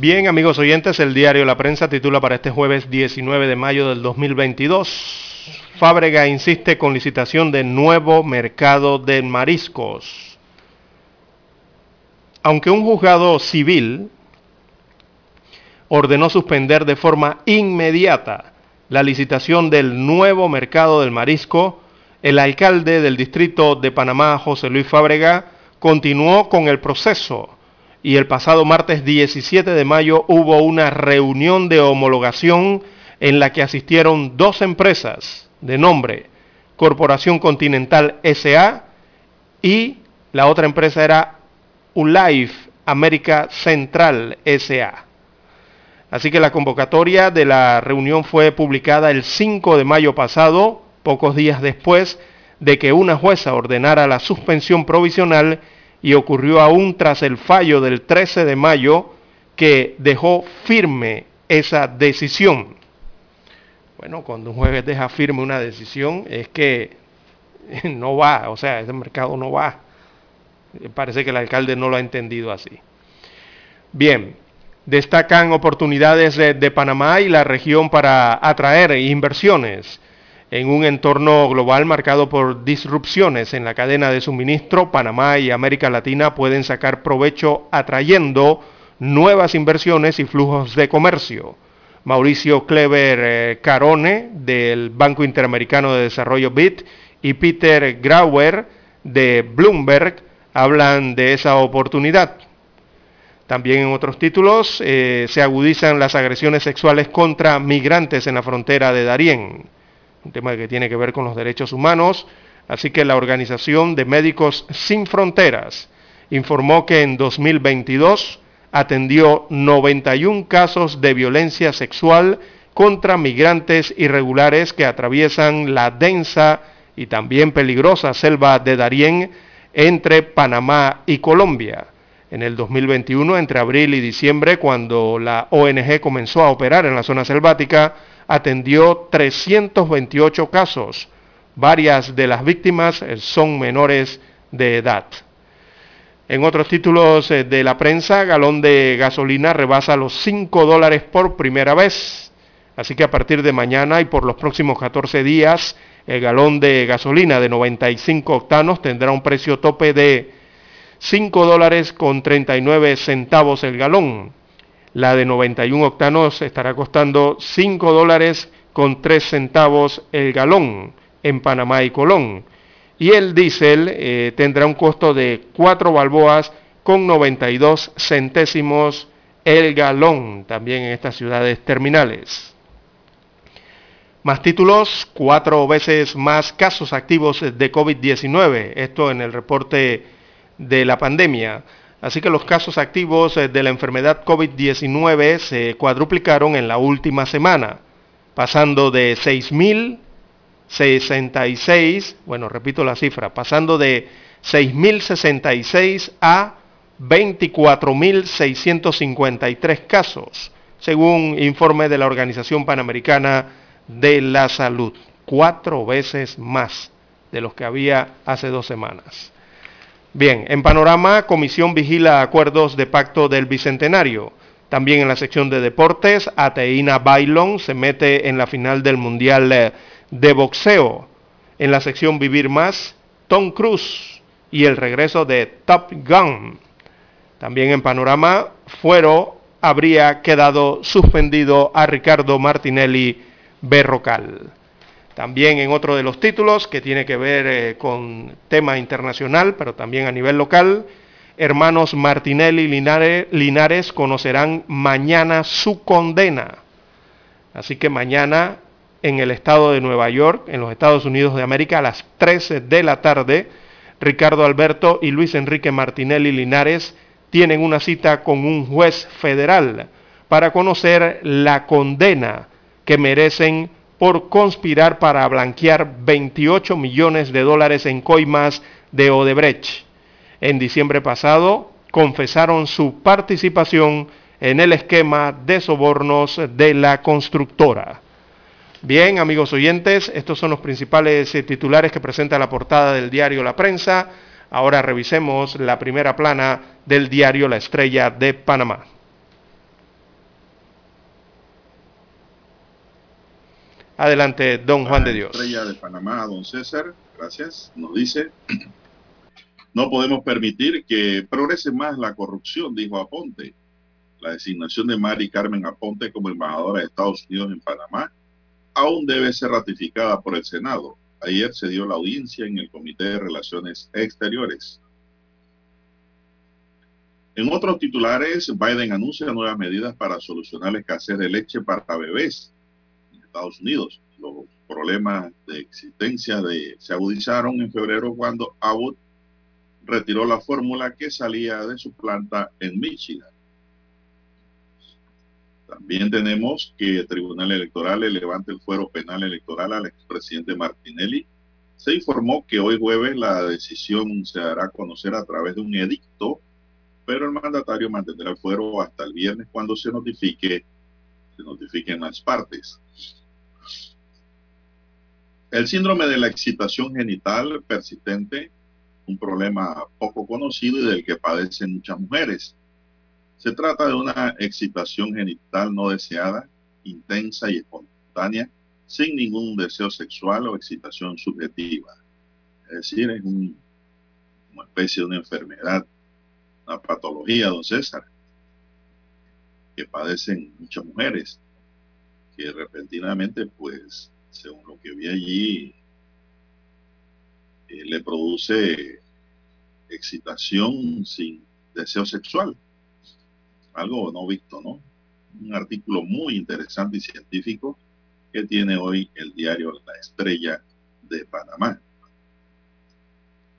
Bien, amigos oyentes, el diario La Prensa titula para este jueves 19 de mayo del 2022. Fábrega insiste con licitación de nuevo mercado de mariscos. Aunque un juzgado civil ordenó suspender de forma inmediata la licitación del nuevo mercado del marisco, el alcalde del distrito de Panamá, José Luis Fábrega, continuó con el proceso y el pasado martes 17 de mayo hubo una reunión de homologación en la que asistieron dos empresas de nombre Corporación Continental SA y la otra empresa era Ulife América Central SA. Así que la convocatoria de la reunión fue publicada el 5 de mayo pasado, pocos días después de que una jueza ordenara la suspensión provisional y ocurrió aún tras el fallo del 13 de mayo que dejó firme esa decisión. Bueno, cuando un juez deja firme una decisión es que no va, o sea, ese mercado no va. Parece que el alcalde no lo ha entendido así. Bien, destacan oportunidades de, de Panamá y la región para atraer inversiones. En un entorno global marcado por disrupciones en la cadena de suministro, Panamá y América Latina pueden sacar provecho atrayendo nuevas inversiones y flujos de comercio. Mauricio Clever eh, Carone del Banco Interamericano de Desarrollo BID y Peter Grauer de Bloomberg hablan de esa oportunidad. También en otros títulos eh, se agudizan las agresiones sexuales contra migrantes en la frontera de Darién un tema que tiene que ver con los derechos humanos. Así que la Organización de Médicos Sin Fronteras informó que en 2022 atendió 91 casos de violencia sexual contra migrantes irregulares que atraviesan la densa y también peligrosa selva de Darién entre Panamá y Colombia. En el 2021, entre abril y diciembre, cuando la ONG comenzó a operar en la zona selvática, atendió 328 casos. Varias de las víctimas son menores de edad. En otros títulos eh, de la prensa, galón de gasolina rebasa los 5 dólares por primera vez. Así que a partir de mañana y por los próximos 14 días, el galón de gasolina de 95 octanos tendrá un precio tope de 5 dólares con 39 centavos el galón. La de 91 octanos estará costando 5 dólares con 3 centavos el galón en Panamá y Colón. Y el diésel eh, tendrá un costo de 4 balboas con 92 centésimos el galón, también en estas ciudades terminales. Más títulos, cuatro veces más casos activos de COVID-19, esto en el reporte de la pandemia. Así que los casos activos de la enfermedad COVID-19 se cuadruplicaron en la última semana, pasando de 6.066, bueno, repito la cifra, pasando de 6.066 a 24.653 casos, según informe de la Organización Panamericana de la Salud. Cuatro veces más de los que había hace dos semanas. Bien, en panorama, Comisión vigila acuerdos de pacto del Bicentenario. También en la sección de deportes, Ateína Bailón se mete en la final del Mundial eh, de Boxeo. En la sección Vivir Más, Tom Cruise y el regreso de Top Gun. También en panorama, Fuero habría quedado suspendido a Ricardo Martinelli Berrocal. También en otro de los títulos que tiene que ver eh, con tema internacional, pero también a nivel local, hermanos Martinelli y Linares, Linares conocerán mañana su condena. Así que mañana en el estado de Nueva York, en los Estados Unidos de América, a las 13 de la tarde, Ricardo Alberto y Luis Enrique Martinelli Linares tienen una cita con un juez federal para conocer la condena que merecen por conspirar para blanquear 28 millones de dólares en coimas de Odebrecht. En diciembre pasado confesaron su participación en el esquema de sobornos de la constructora. Bien, amigos oyentes, estos son los principales eh, titulares que presenta la portada del diario La Prensa. Ahora revisemos la primera plana del diario La Estrella de Panamá. Adelante, don Juan de Dios. Estrella de Panamá, don César, gracias. Nos dice, no podemos permitir que progrese más la corrupción, dijo Aponte. La designación de Mari Carmen Aponte como embajadora de Estados Unidos en Panamá aún debe ser ratificada por el Senado. Ayer se dio la audiencia en el Comité de Relaciones Exteriores. En otros titulares, Biden anuncia nuevas medidas para solucionar la escasez de leche para bebés Estados Unidos. Los problemas de existencia se agudizaron en febrero cuando Abbott retiró la fórmula que salía de su planta en Michigan. También tenemos que el Tribunal Electoral le levante el fuero penal electoral al expresidente Martinelli. Se informó que hoy jueves la decisión se dará a conocer a través de un edicto, pero el mandatario mantendrá el fuero hasta el viernes cuando se notifique, se notifiquen las partes. El síndrome de la excitación genital persistente, un problema poco conocido y del que padecen muchas mujeres. Se trata de una excitación genital no deseada, intensa y espontánea, sin ningún deseo sexual o excitación subjetiva. Es decir, es una especie de enfermedad, una patología, don César, que padecen muchas mujeres, que repentinamente pues según lo que vi allí, eh, le produce excitación sin deseo sexual. Algo no visto, ¿no? Un artículo muy interesante y científico que tiene hoy el diario La Estrella de Panamá.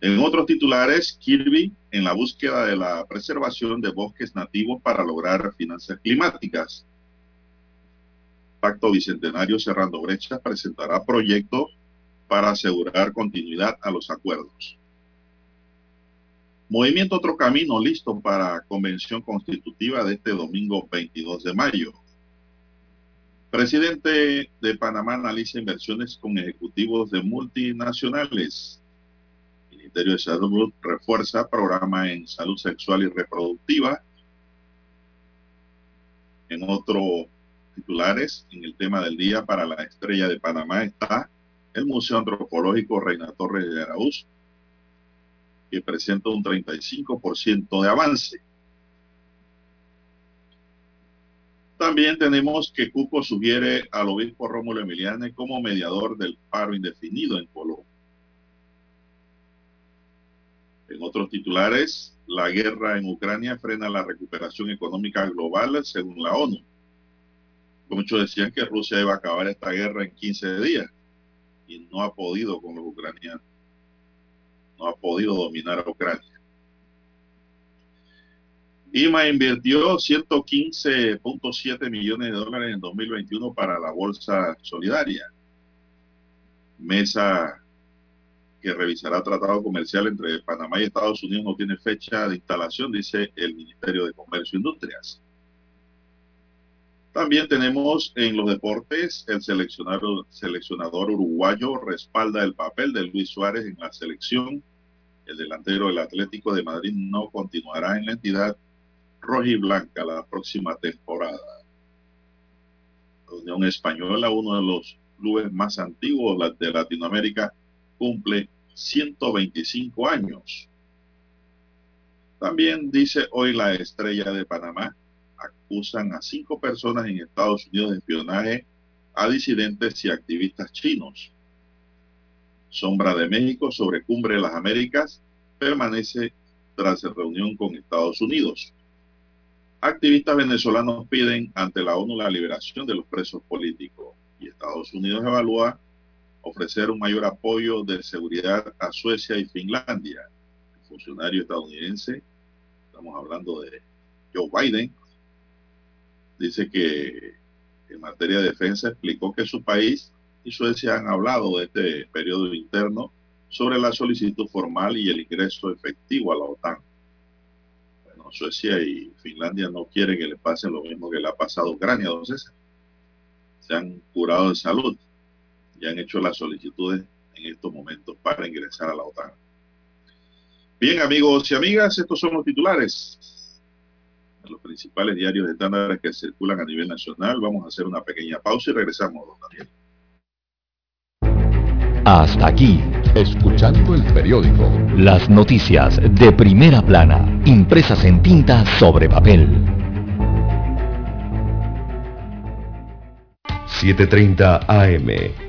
En otros titulares, Kirby en la búsqueda de la preservación de bosques nativos para lograr finanzas climáticas. Pacto Bicentenario Cerrando Brechas presentará proyecto para asegurar continuidad a los acuerdos. Movimiento Otro Camino listo para convención constitutiva de este domingo 22 de mayo. Presidente de Panamá analiza inversiones con ejecutivos de multinacionales. Ministerio de Salud refuerza programa en salud sexual y reproductiva. En otro titulares en el tema del día para la estrella de Panamá está el Museo Antropológico Reina Torres de Araúz, que presenta un 35% de avance. También tenemos que Cuco sugiere al obispo Rómulo Emiliane como mediador del paro indefinido en Colombia. En otros titulares, la guerra en Ucrania frena la recuperación económica global según la ONU. Muchos decían que Rusia iba a acabar esta guerra en 15 días y no ha podido con los ucranianos. No ha podido dominar a Ucrania. IMA invirtió 115.7 millones de dólares en 2021 para la Bolsa Solidaria. Mesa que revisará tratado comercial entre Panamá y Estados Unidos no tiene fecha de instalación, dice el Ministerio de Comercio e Industrias. También tenemos en los deportes el seleccionador, seleccionador uruguayo respalda el papel de Luis Suárez en la selección. El delantero del Atlético de Madrid no continuará en la entidad rojiblanca la próxima temporada. La Unión Española, uno de los clubes más antiguos de Latinoamérica, cumple 125 años. También dice hoy la estrella de Panamá, acusan a cinco personas en Estados Unidos de espionaje a disidentes y activistas chinos. Sombra de México sobre Cumbre de las Américas permanece tras reunión con Estados Unidos. Activistas venezolanos piden ante la ONU la liberación de los presos políticos y Estados Unidos evalúa ofrecer un mayor apoyo de seguridad a Suecia y Finlandia. El funcionario estadounidense, estamos hablando de Joe Biden, dice que en materia de defensa explicó que su país y Suecia han hablado de este periodo interno sobre la solicitud formal y el ingreso efectivo a la OTAN. Bueno, Suecia y Finlandia no quieren que le pase lo mismo que le ha pasado a Ucrania, entonces se han curado de salud y han hecho las solicitudes en estos momentos para ingresar a la OTAN. Bien, amigos y amigas, estos son los titulares los principales diarios estándares que circulan a nivel nacional. Vamos a hacer una pequeña pausa y regresamos, don Daniel. Hasta aquí, escuchando el periódico. Las noticias de primera plana, impresas en tinta sobre papel. 7.30 AM.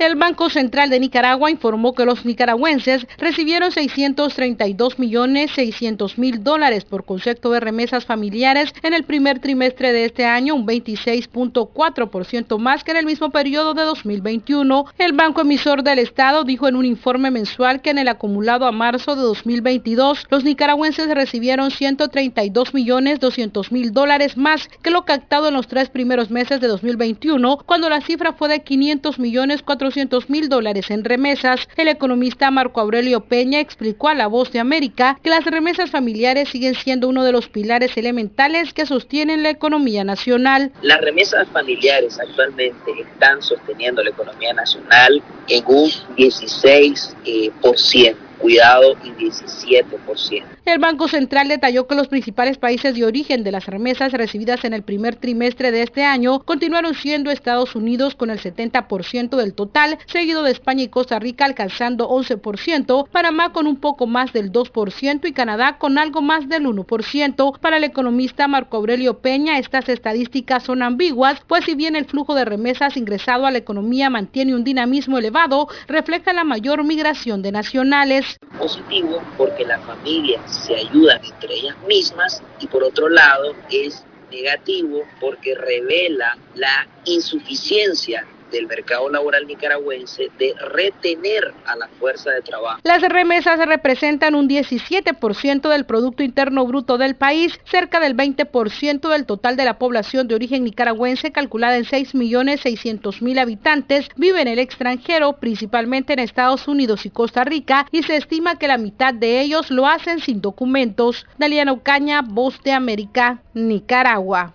El Banco Central de Nicaragua informó que los nicaragüenses recibieron 632 millones 600 mil dólares por concepto de remesas familiares en el primer trimestre de este año, un 26.4% más que en el mismo periodo de 2021. El Banco Emisor del Estado dijo en un informe mensual que en el acumulado a marzo de 2022 los nicaragüenses recibieron 132 millones 200 mil dólares más que lo captado en los tres primeros meses de 2021, cuando la cifra fue de 500 millones 400 mil dólares en remesas. El economista Marco Aurelio Peña explicó a La Voz de América que las remesas familiares siguen siendo uno de los pilares elementales que sostienen la economía nacional. Las remesas familiares actualmente están sosteniendo la economía nacional en un 16%. Eh, por ciento cuidado y 17%. El Banco Central detalló que los principales países de origen de las remesas recibidas en el primer trimestre de este año continuaron siendo Estados Unidos con el 70% del total, seguido de España y Costa Rica alcanzando 11%, Panamá con un poco más del 2% y Canadá con algo más del 1%. Para el economista Marco Aurelio Peña, estas estadísticas son ambiguas, pues si bien el flujo de remesas ingresado a la economía mantiene un dinamismo elevado, refleja la mayor migración de nacionales. Positivo porque las familias se ayudan entre ellas mismas y por otro lado es negativo porque revela la insuficiencia del mercado laboral nicaragüense de retener a la fuerza de trabajo. Las remesas representan un 17% del Producto Interno Bruto del país, cerca del 20% del total de la población de origen nicaragüense, calculada en 6.600.000 habitantes, vive en el extranjero, principalmente en Estados Unidos y Costa Rica, y se estima que la mitad de ellos lo hacen sin documentos. Daliana Ocaña, Voz de América, Nicaragua.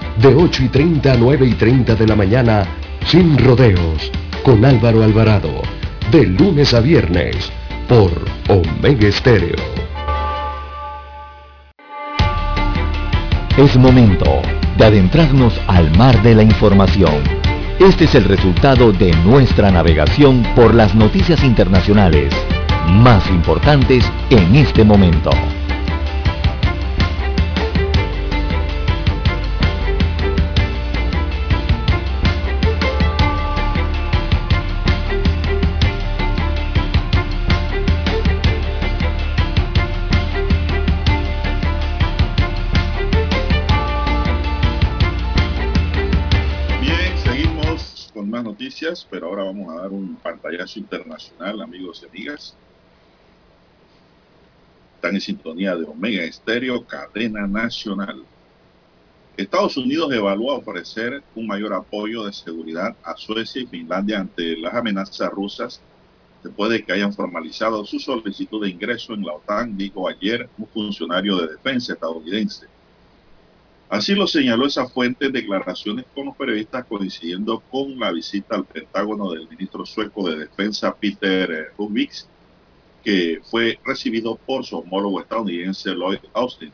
de 8 y 30 a 9 y 30 de la mañana, sin rodeos, con Álvaro Alvarado, de lunes a viernes, por Omega Estéreo. Es momento de adentrarnos al mar de la información. Este es el resultado de nuestra navegación por las noticias internacionales más importantes en este momento. Pero ahora vamos a dar un pantallazo internacional, amigos y amigas. Están en sintonía de Omega Estéreo, cadena nacional. Estados Unidos evalúa ofrecer un mayor apoyo de seguridad a Suecia y Finlandia ante las amenazas rusas después de que hayan formalizado su solicitud de ingreso en la OTAN, dijo ayer un funcionario de defensa estadounidense. Así lo señaló esa fuente en declaraciones con los periodistas coincidiendo con la visita al Pentágono del ministro sueco de Defensa Peter Rubix, que fue recibido por su homólogo estadounidense Lloyd Austin.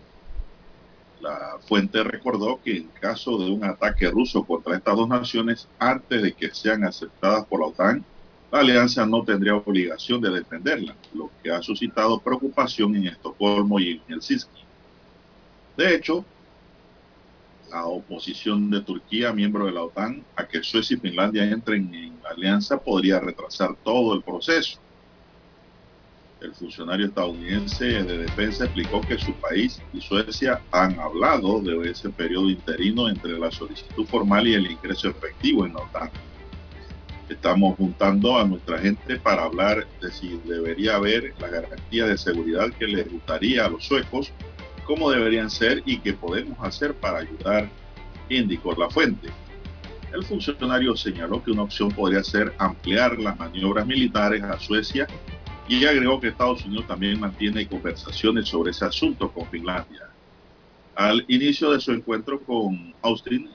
La fuente recordó que en caso de un ataque ruso contra estas dos naciones, antes de que sean aceptadas por la OTAN, la alianza no tendría obligación de defenderla, lo que ha suscitado preocupación en Estocolmo y en Helsinki. De hecho, la oposición de Turquía, miembro de la OTAN, a que Suecia y Finlandia entren en la alianza podría retrasar todo el proceso. El funcionario estadounidense de defensa explicó que su país y Suecia han hablado de ese periodo interino entre la solicitud formal y el ingreso efectivo en la OTAN. Estamos juntando a nuestra gente para hablar de si debería haber la garantía de seguridad que les gustaría a los suecos cómo deberían ser y qué podemos hacer para ayudar, indicó la fuente. El funcionario señaló que una opción podría ser ampliar las maniobras militares a Suecia y agregó que Estados Unidos también mantiene conversaciones sobre ese asunto con Finlandia. Al inicio de su encuentro con Austin,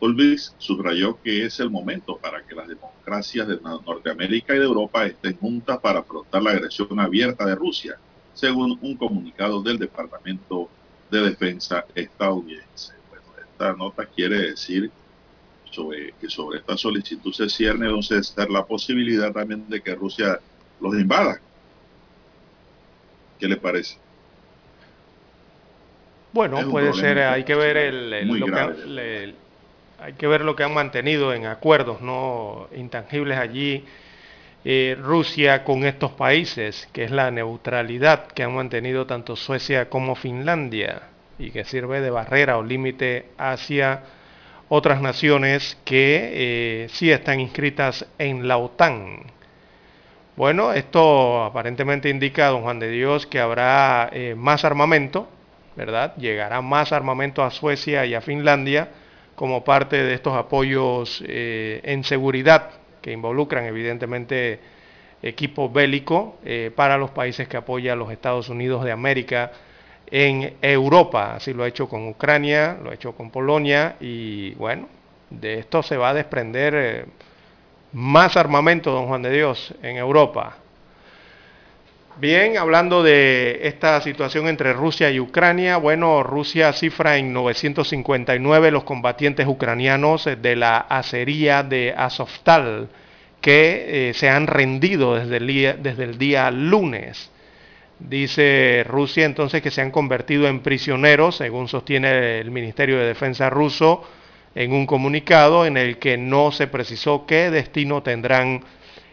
Ulvis subrayó que es el momento para que las democracias de Norteamérica y de Europa estén juntas para afrontar la agresión abierta de Rusia según un comunicado del Departamento de Defensa estadounidense. Bueno, esta nota quiere decir sobre, que sobre esta solicitud se cierne entonces la posibilidad también de que Rusia los invada. ¿Qué le parece? Bueno, puede ser, hay que ver el, lo que, hay que ver lo que han mantenido en acuerdos no intangibles allí eh, Rusia con estos países, que es la neutralidad que han mantenido tanto Suecia como Finlandia y que sirve de barrera o límite hacia otras naciones que eh, sí están inscritas en la OTAN. Bueno, esto aparentemente indica, don Juan de Dios, que habrá eh, más armamento, ¿verdad? Llegará más armamento a Suecia y a Finlandia como parte de estos apoyos en seguridad que involucran evidentemente equipo bélico eh, para los países que apoya a los Estados Unidos de América en Europa. Así lo ha hecho con Ucrania, lo ha hecho con Polonia y bueno, de esto se va a desprender eh, más armamento, don Juan de Dios, en Europa. Bien, hablando de esta situación entre Rusia y Ucrania, bueno, Rusia cifra en 959 los combatientes ucranianos de la acería de Azovstal que eh, se han rendido desde el día lunes. Dice Rusia entonces que se han convertido en prisioneros, según sostiene el Ministerio de Defensa ruso en un comunicado en el que no se precisó qué destino tendrán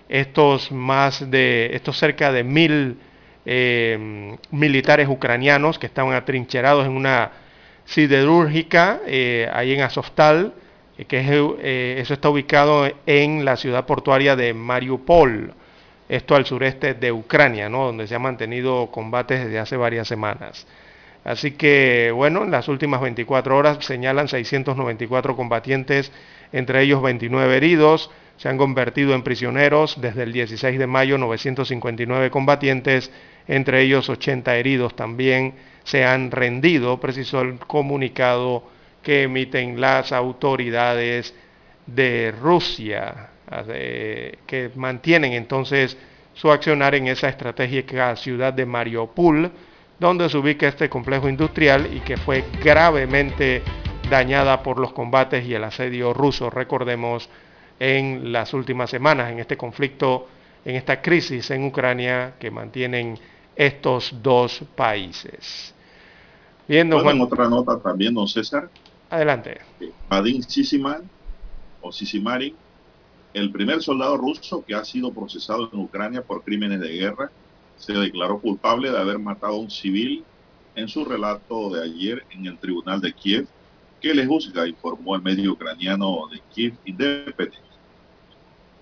estos más de estos cerca de mil eh, militares ucranianos que estaban atrincherados en una siderúrgica eh, ahí en Azovstal, eh, que es, eso está ubicado en la ciudad portuaria de Mariupol, esto al sureste de Ucrania, ¿no? donde se han mantenido combates desde hace varias semanas. Así que, bueno, en las últimas 24 horas señalan 694 combatientes, entre ellos 29 heridos, se han convertido en prisioneros desde el 16 de mayo 959 combatientes, entre ellos 80 heridos también se han rendido, precisó el comunicado que emiten las autoridades de Rusia, que mantienen entonces su accionar en esa estratégica ciudad de Mariupol, donde se ubica este complejo industrial y que fue gravemente dañada por los combates y el asedio ruso. Recordemos en las últimas semanas, en este conflicto, en esta crisis en Ucrania que mantienen estos dos países. Viendo bueno, otra nota también, don César. Adelante. Vadim Sisiman, o Sisimarin, el primer soldado ruso que ha sido procesado en Ucrania por crímenes de guerra, se declaró culpable de haber matado a un civil en su relato de ayer en el tribunal de Kiev, que le juzga, informó el medio ucraniano de Kiev Independent.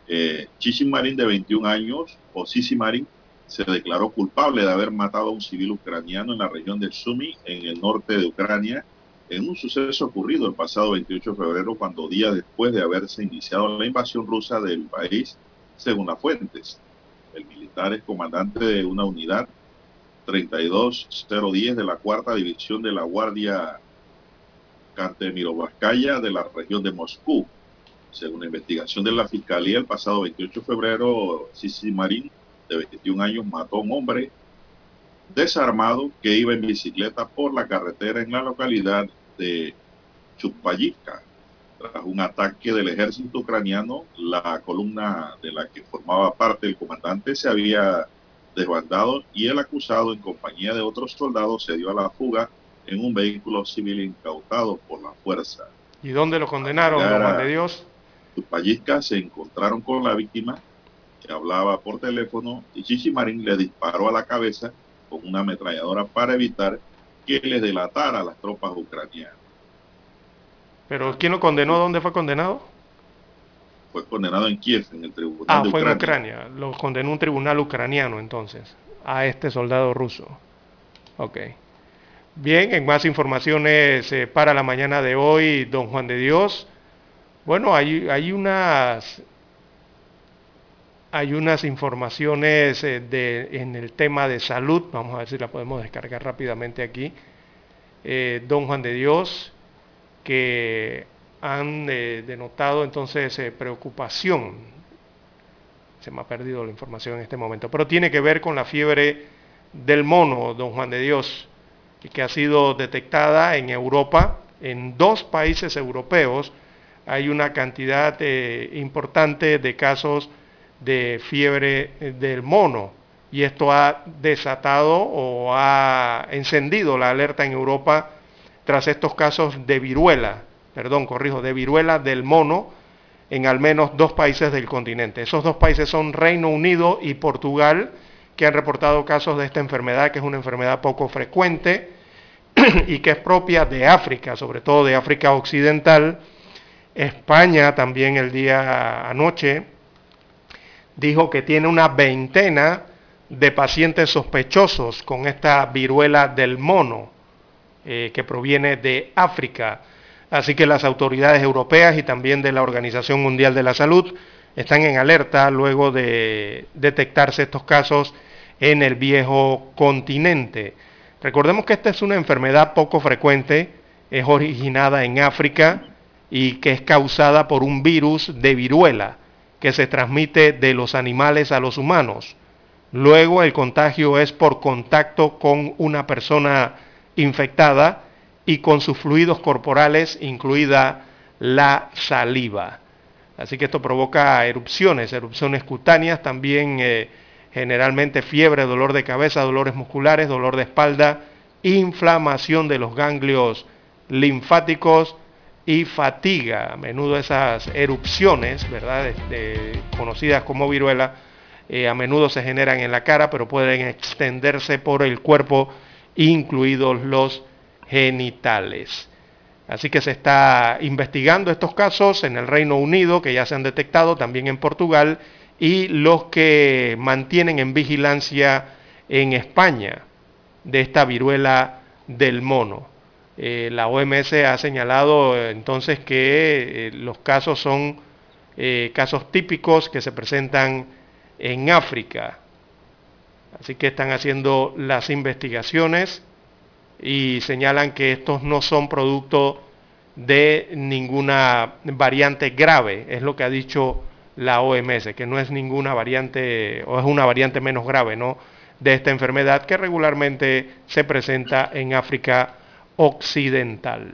Eh, de 21 años, o Marin, se declaró culpable de haber matado a un civil ucraniano en la región de Sumy, en el norte de Ucrania, en un suceso ocurrido el pasado 28 de febrero, cuando días después de haberse iniciado la invasión rusa del país, según las fuentes. El militar es comandante de una unidad 32010 de la cuarta división de la Guardia Kantemirovskaya de la región de Moscú. Según la investigación de la Fiscalía, el pasado 28 de febrero, Sisi Marín, de 21 años, mató a un hombre desarmado que iba en bicicleta por la carretera en la localidad de Chupayivka. Tras un ataque del ejército ucraniano, la columna de la que formaba parte el comandante se había desbandado y el acusado, en compañía de otros soldados, se dio a la fuga en un vehículo civil incautado por la fuerza. ¿Y dónde lo condenaron, Juan de Dios? Chupayivka se encontraron con la víctima que hablaba por teléfono y Chichimarín le disparó a la cabeza con una ametralladora para evitar que le delatara a las tropas ucranianas. ¿Pero quién lo condenó? ¿Dónde fue condenado? Fue condenado en Kiev, en el tribunal. Ah, fue en Ucrania. Lo condenó un tribunal ucraniano entonces, a este soldado ruso. Ok. Bien, en más informaciones eh, para la mañana de hoy, don Juan de Dios. Bueno, hay, unas hay unas informaciones eh, en el tema de salud, vamos a ver si la podemos descargar rápidamente aquí. Eh, don Juan de Dios, que han denotado entonces preocupación. Se me ha perdido la información en este momento, pero tiene que ver con la fiebre del mono, don Juan de Dios, que ha sido detectada en Europa, en dos países europeos. Hay una cantidad importante de casos de fiebre eh, del mono y esto ha desatado o ha encendido la alerta en Europa tras estos casos de viruela, perdón, corrijo, de viruela del mono en al menos dos países del continente. Esos dos países son Reino Unido y Portugal, que han reportado casos de esta enfermedad, que es una enfermedad poco frecuente y que es propia de África, sobre todo de África Occidental. España también el día anoche dijo que tiene una veintena de pacientes sospechosos con esta viruela del mono eh, que proviene de África. Así que las autoridades europeas y también de la Organización Mundial de la Salud están en alerta luego de detectarse estos casos en el viejo continente. Recordemos que esta es una enfermedad poco frecuente, es originada en África y que es causada por un virus de viruela que se transmite de los animales a los humanos. Luego el contagio es por contacto con una persona infectada y con sus fluidos corporales, incluida la saliva. Así que esto provoca erupciones, erupciones cutáneas, también eh, generalmente fiebre, dolor de cabeza, dolores musculares, dolor de espalda, inflamación de los ganglios linfáticos y fatiga. A menudo esas erupciones, ¿verdad? Conocidas como viruela, eh, a menudo se generan en la cara, pero pueden extenderse por el cuerpo, incluidos los genitales. Así que se está investigando estos casos en el Reino Unido, que ya se han detectado, también en Portugal, y los que mantienen en vigilancia en España de esta viruela del mono. Eh, la OMS ha señalado eh, entonces que eh, los casos son casos típicos que se presentan en África. Así que están haciendo las investigaciones y señalan que estos no son producto de ninguna variante grave, es lo que ha dicho la OMS, que no es ninguna variante o es una variante menos grave, ¿no? de esta enfermedad que regularmente se presenta en África occidental.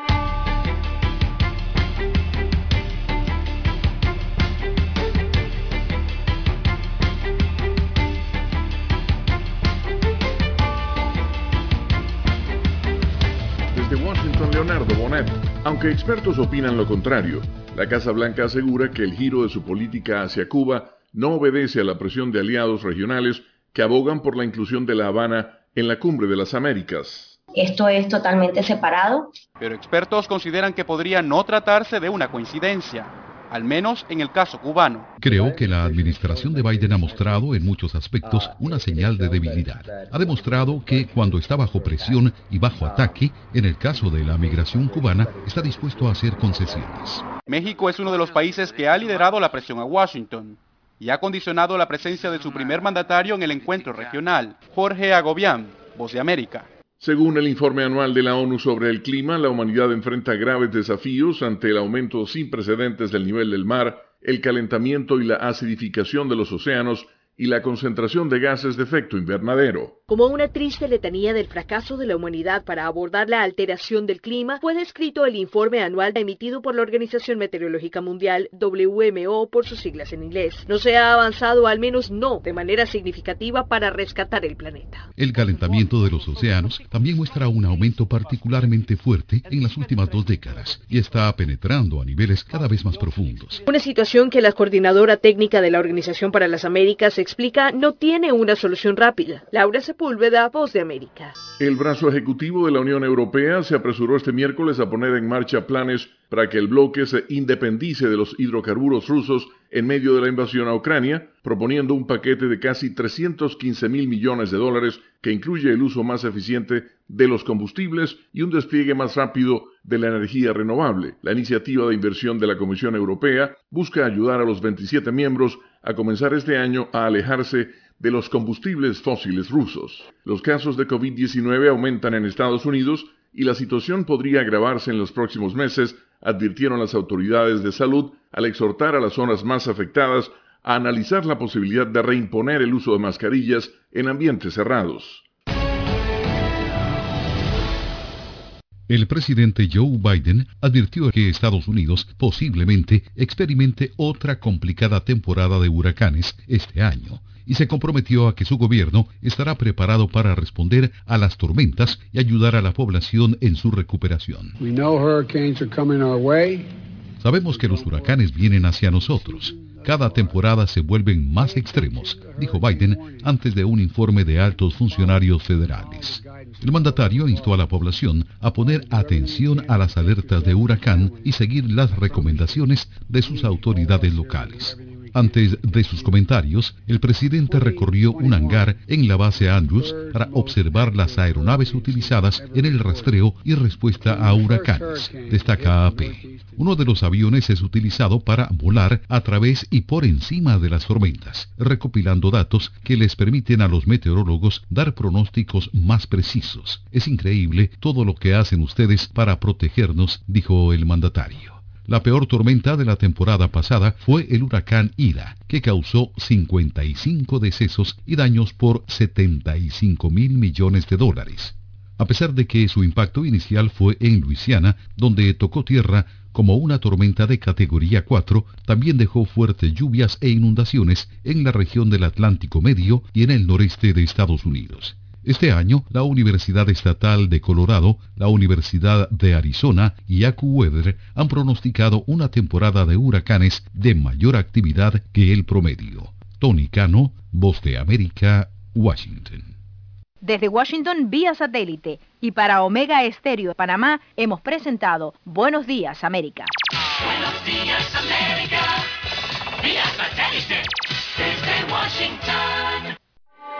Leonardo Bonet. Aunque expertos opinan lo contrario, la Casa Blanca asegura que el giro de su política hacia Cuba no obedece a la presión de aliados regionales que abogan por la inclusión de La Habana en la cumbre de las Américas. Esto es totalmente separado. Pero expertos consideran que podría no tratarse de una coincidencia al menos en el caso cubano. Creo que la administración de Biden ha mostrado en muchos aspectos una señal de debilidad. Ha demostrado que cuando está bajo presión y bajo ataque, en el caso de la migración cubana, está dispuesto a hacer concesiones. México es uno de los países que ha liderado la presión a Washington y ha condicionado la presencia de su primer mandatario en el encuentro regional, Jorge Agobián, Voz de América. Según el informe anual de la ONU sobre el clima, la humanidad enfrenta graves desafíos ante el aumento sin precedentes del nivel del mar, el calentamiento y la acidificación de los océanos y la concentración de gases de efecto invernadero. Como una triste letanía del fracaso de la humanidad para abordar la alteración del clima, fue descrito el informe anual emitido por la Organización Meteorológica Mundial, WMO por sus siglas en inglés. No se ha avanzado, al menos no de manera significativa, para rescatar el planeta. El calentamiento de los océanos también muestra un aumento particularmente fuerte en las últimas dos décadas y está penetrando a niveles cada vez más profundos. Una situación que la coordinadora técnica de la Organización para las Américas explica no tiene una solución rápida. Laura Sepúlveda, Voz de América. El brazo ejecutivo de la Unión Europea se apresuró este miércoles a poner en marcha planes para que el bloque se independice de los hidrocarburos rusos en medio de la invasión a Ucrania, proponiendo un paquete de casi 315 mil millones de dólares que incluye el uso más eficiente de los combustibles y un despliegue más rápido de la energía renovable. La iniciativa de inversión de la Comisión Europea busca ayudar a los 27 miembros a comenzar este año a alejarse de los combustibles fósiles rusos. Los casos de COVID-19 aumentan en Estados Unidos y la situación podría agravarse en los próximos meses, advirtieron las autoridades de salud al exhortar a las zonas más afectadas a analizar la posibilidad de reimponer el uso de mascarillas en ambientes cerrados. El presidente Joe Biden advirtió que Estados Unidos posiblemente experimente otra complicada temporada de huracanes este año y se comprometió a que su gobierno estará preparado para responder a las tormentas y ayudar a la población en su recuperación. Sabemos que los huracanes vienen hacia nosotros. Cada temporada se vuelven más extremos, dijo Biden antes de un informe de altos funcionarios federales. El mandatario instó a la población a poner atención a las alertas de huracán y seguir las recomendaciones de sus autoridades locales. Antes de sus comentarios, el presidente recorrió un hangar en la base Andrews para observar las aeronaves utilizadas en el rastreo y respuesta a huracanes, destaca AP. Uno de los aviones es utilizado para volar a través y por encima de las tormentas, recopilando datos que les permiten a los meteorólogos dar pronósticos más precisos. Es increíble todo lo que hacen ustedes para protegernos, dijo el mandatario. La peor tormenta de la temporada pasada fue el huracán Ida, que causó 55 decesos y daños por 75 mil millones de dólares. A pesar de que su impacto inicial fue en Luisiana, donde tocó tierra como una tormenta de categoría 4, también dejó fuertes lluvias e inundaciones en la región del Atlántico Medio y en el noreste de Estados Unidos. Este año, la Universidad Estatal de Colorado, la Universidad de Arizona y AccuWeather han pronosticado una temporada de huracanes de mayor actividad que el promedio. Tony Cano, Voz de América, Washington. Desde Washington vía satélite y para Omega Estéreo de Panamá hemos presentado Buenos Días América. Buenos días América, vía satélite desde Washington.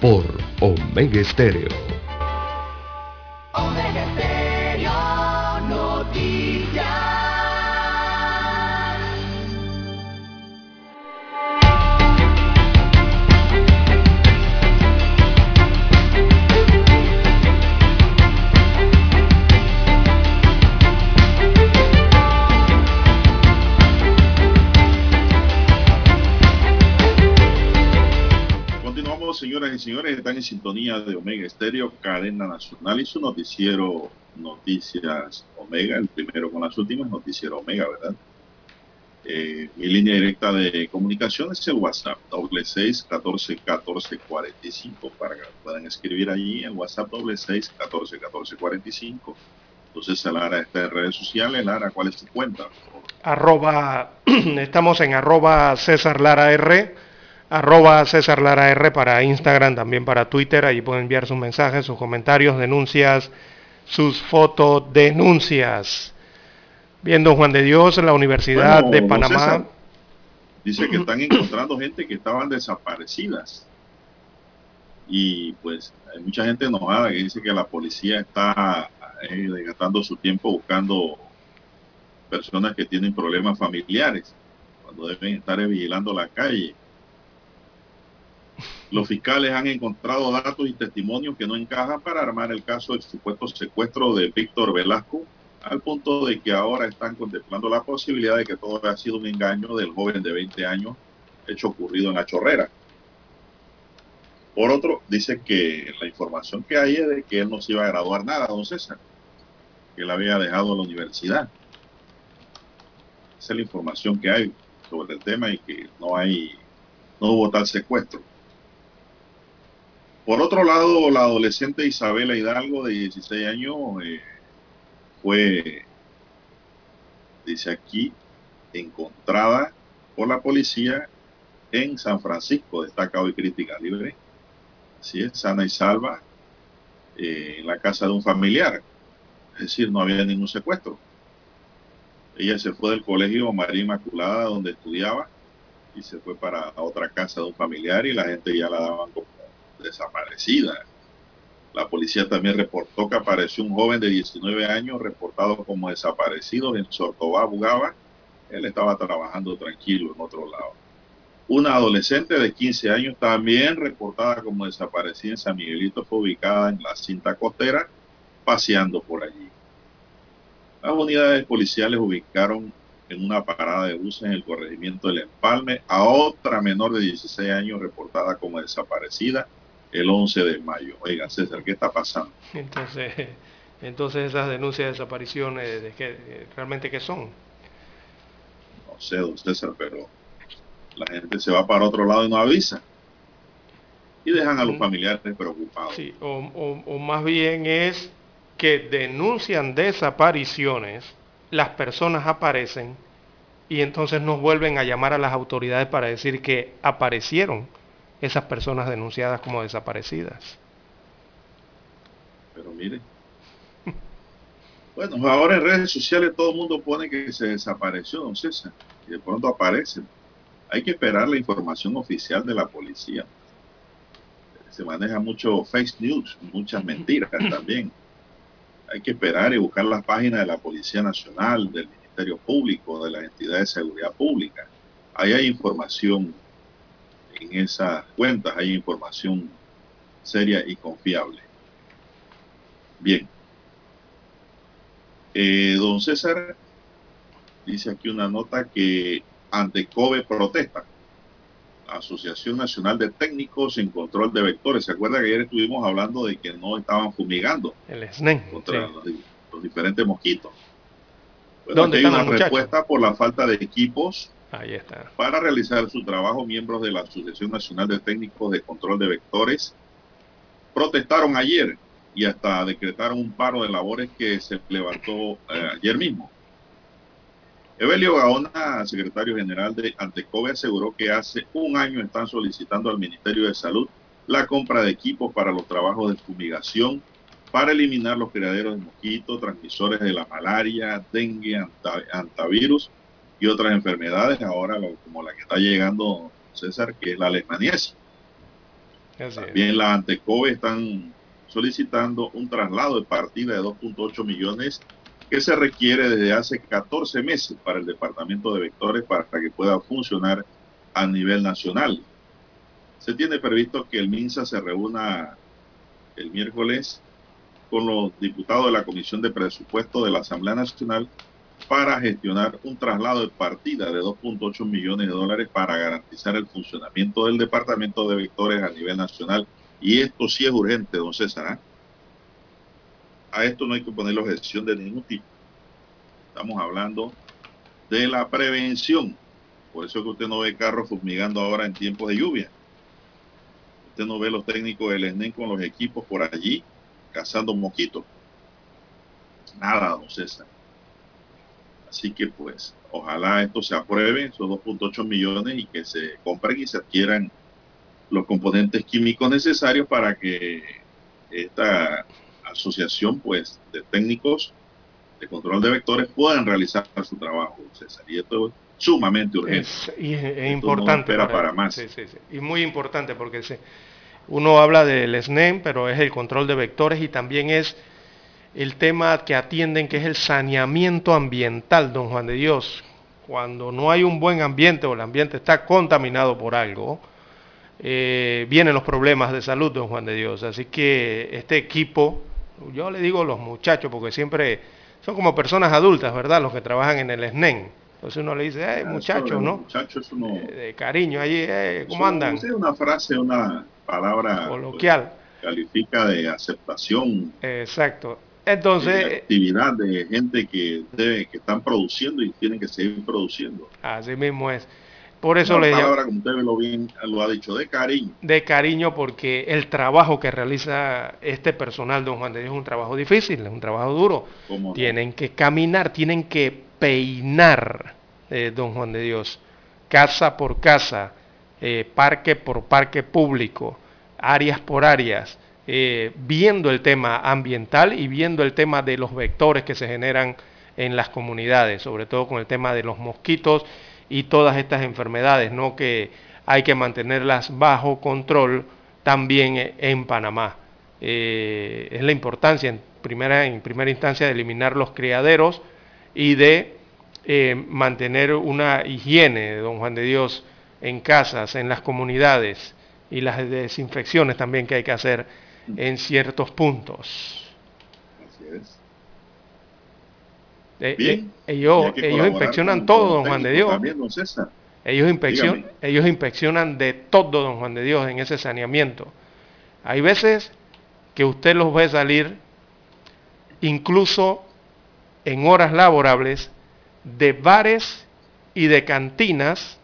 por Omega Estéreo. Omega Estéreo señoras y señores, están en sintonía de Omega Estéreo, cadena nacional y su noticiero Noticias Omega, el primero con las últimas, Noticiero Omega, ¿verdad? Eh, mi línea directa de comunicación es el WhatsApp, doble seis catorce catorce cuarenta y cinco, para que puedan escribir allí en WhatsApp, doble seis catorce catorce cuarenta y cinco. Entonces, Lara está en redes sociales. Lara, ¿cuál es tu cuenta? Arroba, estamos en arroba César Lara R, arroba César Lara R para Instagram, también para Twitter. Allí pueden enviar sus mensajes, sus comentarios, denuncias, sus fotodenuncias. Viendo Juan de Dios, la Universidad Bueno, de don Panamá. César, dice que están encontrando gente que estaban desaparecidas. Y pues hay mucha gente enojada que dice que la policía está eh, gastando su tiempo buscando personas que tienen problemas familiares, cuando deben estar vigilando la calle. Los fiscales han encontrado datos y testimonios que no encajan para armar el caso del supuesto secuestro de Víctor Velasco, al punto de que ahora están contemplando la posibilidad de que todo haya sido un engaño del joven de 20 años hecho ocurrido en la chorrera. Por otro, dice que la información que hay es de que él no se iba a graduar nada, don César, que él había dejado la universidad. Esa es la información que hay sobre el tema y que no hay, no hubo tal secuestro. Por otro lado, la adolescente Isabela Hidalgo, de 16 años, eh, fue, dice aquí, encontrada por la policía en San Francisco, destaca hoy Crítica Libre. Así es, sana y salva, eh, en la casa de un familiar. Es decir, no había ningún secuestro. Ella se fue del colegio María Inmaculada, donde estudiaba, y se fue para otra casa de un familiar y la gente ya la daban como desaparecida. La policía también reportó que apareció un joven de 19 años reportado como desaparecido en Sortobá, Bugaba. Él estaba trabajando tranquilo en otro lado. Una adolescente de 15 años también reportada como desaparecida en San Miguelito fue ubicada en la cinta costera paseando por allí. Las unidades policiales ubicaron en una parada de buses en el corregimiento del Empalme a otra menor de 16 años reportada como desaparecida el 11 de mayo. Oiga, César, ¿qué está pasando? Entonces, entonces esas denuncias de desapariciones, ¿de qué, realmente qué son? No sé, don César, pero la gente se va para otro lado y no avisa. Y dejan a los familiares preocupados. Sí, o, o, o más bien es que denuncian desapariciones, las personas aparecen y entonces nos vuelven a llamar a las autoridades para decir que aparecieron esas personas denunciadas como desaparecidas. Pero mire. Bueno, ahora en redes sociales todo el mundo pone que se desapareció, don César, y de pronto aparece. Hay que esperar la información oficial de la policía. Se maneja mucho fake news, muchas mentiras también. Hay que esperar y buscar las páginas de la Policía Nacional, del Ministerio Público, de las entidades de seguridad pública. Ahí hay información en esas cuentas, hay información seria y confiable. Bien. Eh, don César dice aquí una nota que ante COBE protesta. Asociación Nacional de Técnicos en Control de Vectores. ¿Se acuerda que ayer estuvimos hablando de que no estaban fumigando? El SNEN. Contra sí. los, los, diferentes mosquitos. Bueno, ¿Dónde hay están una los respuesta por la falta de equipos Para realizar su trabajo. Miembros de la Asociación Nacional de Técnicos de Control de Vectores protestaron ayer y hasta decretaron un paro de labores que se levantó eh, ayer mismo. Evelio Gaona, secretario general de Antecobe, aseguró que hace un año están solicitando al Ministerio de Salud la compra de equipos para los trabajos de fumigación para eliminar los criaderos de mosquitos, transmisores de la malaria, dengue, antivirus y otras enfermedades, ahora lo, como la que está llegando César, que es la leishmaniasis. También la Antecobe están solicitando un traslado de partida de 2.8 millones que se requiere desde hace 14 meses para el departamento de vectores para que pueda funcionar a nivel nacional. Se tiene previsto que el MINSA se reúna el miércoles con los diputados de la Comisión de Presupuesto de la Asamblea Nacional para gestionar un traslado de partida de 2.8 millones de dólares para garantizar el funcionamiento del departamento de vectores a nivel nacional. Y esto sí es urgente, don César. ¿eh? a esto no hay que poner objeción de ningún tipo. Estamos hablando de la prevención. Por eso es que usted no ve carros fumigando ahora en tiempos de lluvia. Usted no ve los técnicos del ESNEN con los equipos por allí cazando mosquitos. Nada, don César. Así que pues, ojalá esto se apruebe, esos 2.8 millones, y que se compren y se adquieran los componentes químicos necesarios para que esta asociación pues de técnicos de control de vectores puedan realizar su trabajo, César. Y esto es sumamente urgente. Es, y es, es importante. No para, para, más. Sí, sí, sí. Y muy importante porque se, uno habla del SNEM, pero es el control de vectores y también es el tema que atienden, que es el saneamiento ambiental, don Juan de Dios. Cuando no hay un buen ambiente o el ambiente está contaminado por algo, eh, vienen los problemas de salud, don Juan de Dios. Así que este equipo, yo le digo los muchachos, porque siempre son como personas adultas, ¿verdad? Los que trabajan en el SNEN. Entonces uno le dice, eh, muchachos, ¿no? Muchachos, uno... de, de, cariño, allí, eh, ¿cómo andan? Es una frase, una palabra coloquial. Pues, califica de aceptación. Exacto. Entonces, de actividad de gente que debe, que están produciendo y tienen que seguir produciendo. Así mismo es. Por eso Una le palabra, como usted lo, bien, lo ha dicho, de cariño. De cariño porque el trabajo que realiza este personal, don Juan de Dios, es un trabajo difícil, es un trabajo duro. No? Tienen que caminar, tienen que peinar, eh, don Juan de Dios, casa por casa, eh, parque por parque público, áreas por áreas, eh, viendo el tema ambiental y viendo el tema de los vectores que se generan en las comunidades, sobre todo con el tema de los mosquitos y todas estas enfermedades, ¿no? que hay que mantenerlas bajo control también en Panamá. Eh, es la importancia en primera, en primera instancia de eliminar los criaderos y de eh, mantener una higiene, don Juan de Dios, en casas, en las comunidades y las desinfecciones también que hay que hacer en ciertos puntos. Así es. Eh, Bien. eh, ellos ellos inspeccionan con- todo, con don Juan de Dios. También, don César. Ellos, inspeccion- ellos inspeccionan de todo, don Juan de Dios, en ese saneamiento. Hay veces que usted los ve salir, incluso en horas laborables, de bares y de cantinas,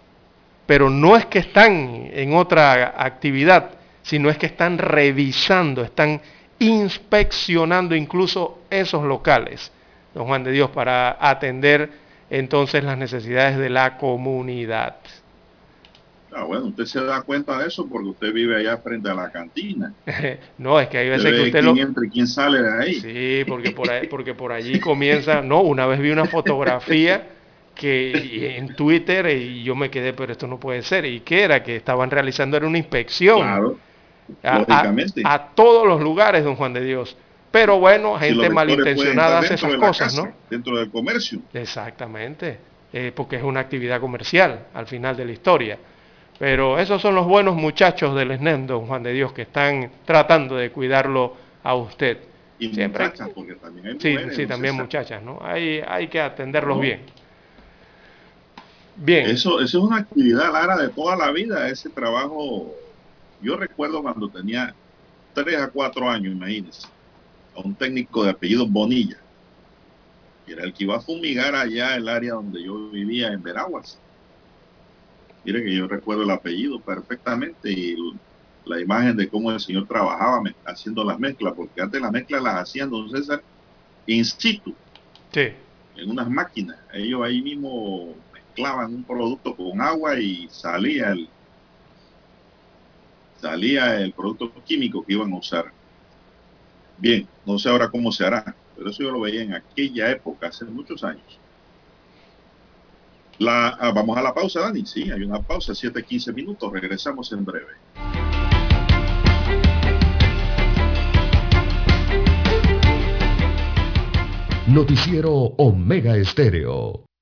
pero no es que están en otra actividad, sino es que están revisando, están inspeccionando incluso esos locales, don Juan de Dios, para atender entonces las necesidades de la comunidad. Ah, bueno, usted se da cuenta de eso porque usted vive allá frente a la cantina. no, es que hay veces que usted quién lo... entra y quién sale de ahí. Sí, porque por, ahí, porque por allí comienza... No, una vez vi una fotografía que en Twitter y yo me quedé, pero esto no puede ser. ¿Y qué era? Que estaban realizando era una inspección Claro, a, a- todos los lugares, don Juan de Dios. Pero bueno, gente malintencionada hace esas cosas, casa, ¿no? Dentro del comercio. Exactamente, eh, porque es una actividad comercial al final de la historia. Pero esos son los buenos muchachos del SNEM, don Juan de Dios, que están tratando de cuidarlo a usted. Y Siempre- muchachas, porque también hay Sí, mujeres, sí, don también muchachas, ¿no? Hay, hay que atenderlos No. bien. Bien. Eso, eso es una actividad, Lara, de toda la vida. Ese trabajo, yo recuerdo cuando tenía 3 a 4 años, imagínense, a un técnico de apellido Bonilla, que era el que iba a fumigar allá el área donde yo vivía en Veraguas. Mire que yo recuerdo el apellido perfectamente y la imagen de cómo el señor trabajaba haciendo las mezclas, porque antes las mezclas las hacían, don César, in situ Sí. en unas máquinas. Ellos ahí mismo mezclaban un producto con agua y salía el salía el producto químico que iban a usar. Bien, no sé ahora cómo se hará, pero eso yo lo veía en aquella época, hace muchos años. La, ah, vamos a la pausa, Dani. Sí, hay una pausa, 7-15 minutos. Regresamos en breve. Noticiero Omega Estéreo.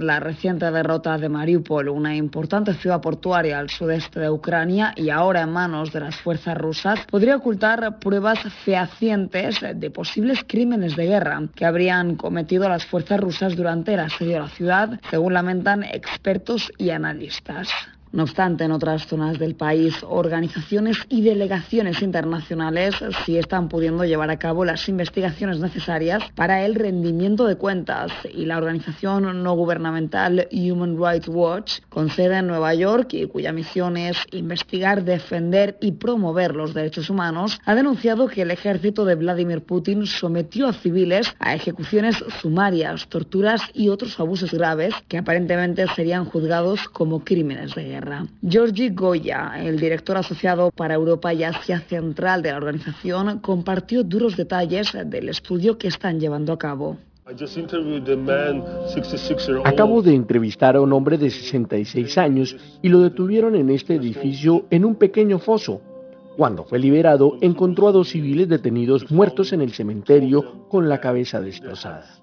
La reciente derrota de Mariupol, una importante ciudad portuaria al sudeste de Ucrania y ahora en manos de las fuerzas rusas, podría ocultar pruebas fehacientes de posibles crímenes de guerra que habrían cometido las fuerzas rusas durante el asedio a la ciudad, según lamentan expertos y analistas. No obstante, en otras zonas del país, organizaciones y delegaciones internacionales sí están pudiendo llevar a cabo las investigaciones necesarias para el rendimiento de cuentas y la organización no gubernamental Human Rights Watch, con sede en Nueva York y cuya misión es investigar, defender y promover los derechos humanos, ha denunciado que el ejército de Vladimir Putin sometió a civiles a ejecuciones sumarias, torturas y otros abusos graves que aparentemente serían juzgados como crímenes de guerra. Georgi Goya, el director asociado para Europa y Asia Central de la organización, compartió duros detalles del estudio que están llevando a cabo. Acabo de entrevistar a un hombre de 66 años y lo detuvieron en este edificio en un pequeño foso. Cuando fue liberado, encontró a dos civiles detenidos muertos en el cementerio con la cabeza destrozada.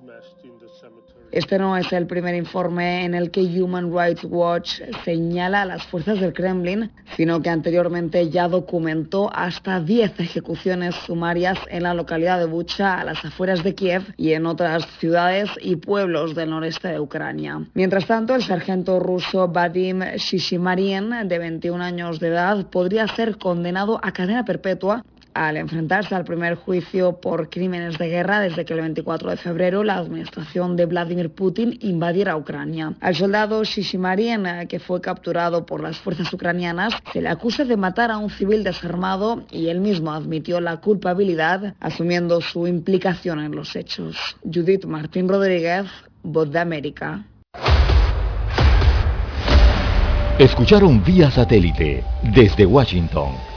Este no es el primer informe en el que Human Rights Watch señala a las fuerzas del Kremlin, sino que anteriormente ya documentó hasta 10 ejecuciones sumarias en la localidad de Bucha, a las afueras de Kiev y en otras ciudades y pueblos del noreste de Ucrania. Mientras tanto, el sargento ruso Vadim Shishimarien, de 21 años de edad, podría ser condenado a cadena perpetua al enfrentarse al primer juicio por crímenes de guerra desde que el 24 de febrero la administración de Vladimir Putin invadiera Ucrania. Al soldado Shishimarien, que fue capturado por las fuerzas ucranianas, se le acusa de matar a un civil desarmado y él mismo admitió la culpabilidad, asumiendo su implicación en los hechos. Judith Martín Rodríguez, Voz de América. Escucharon vía satélite desde Washington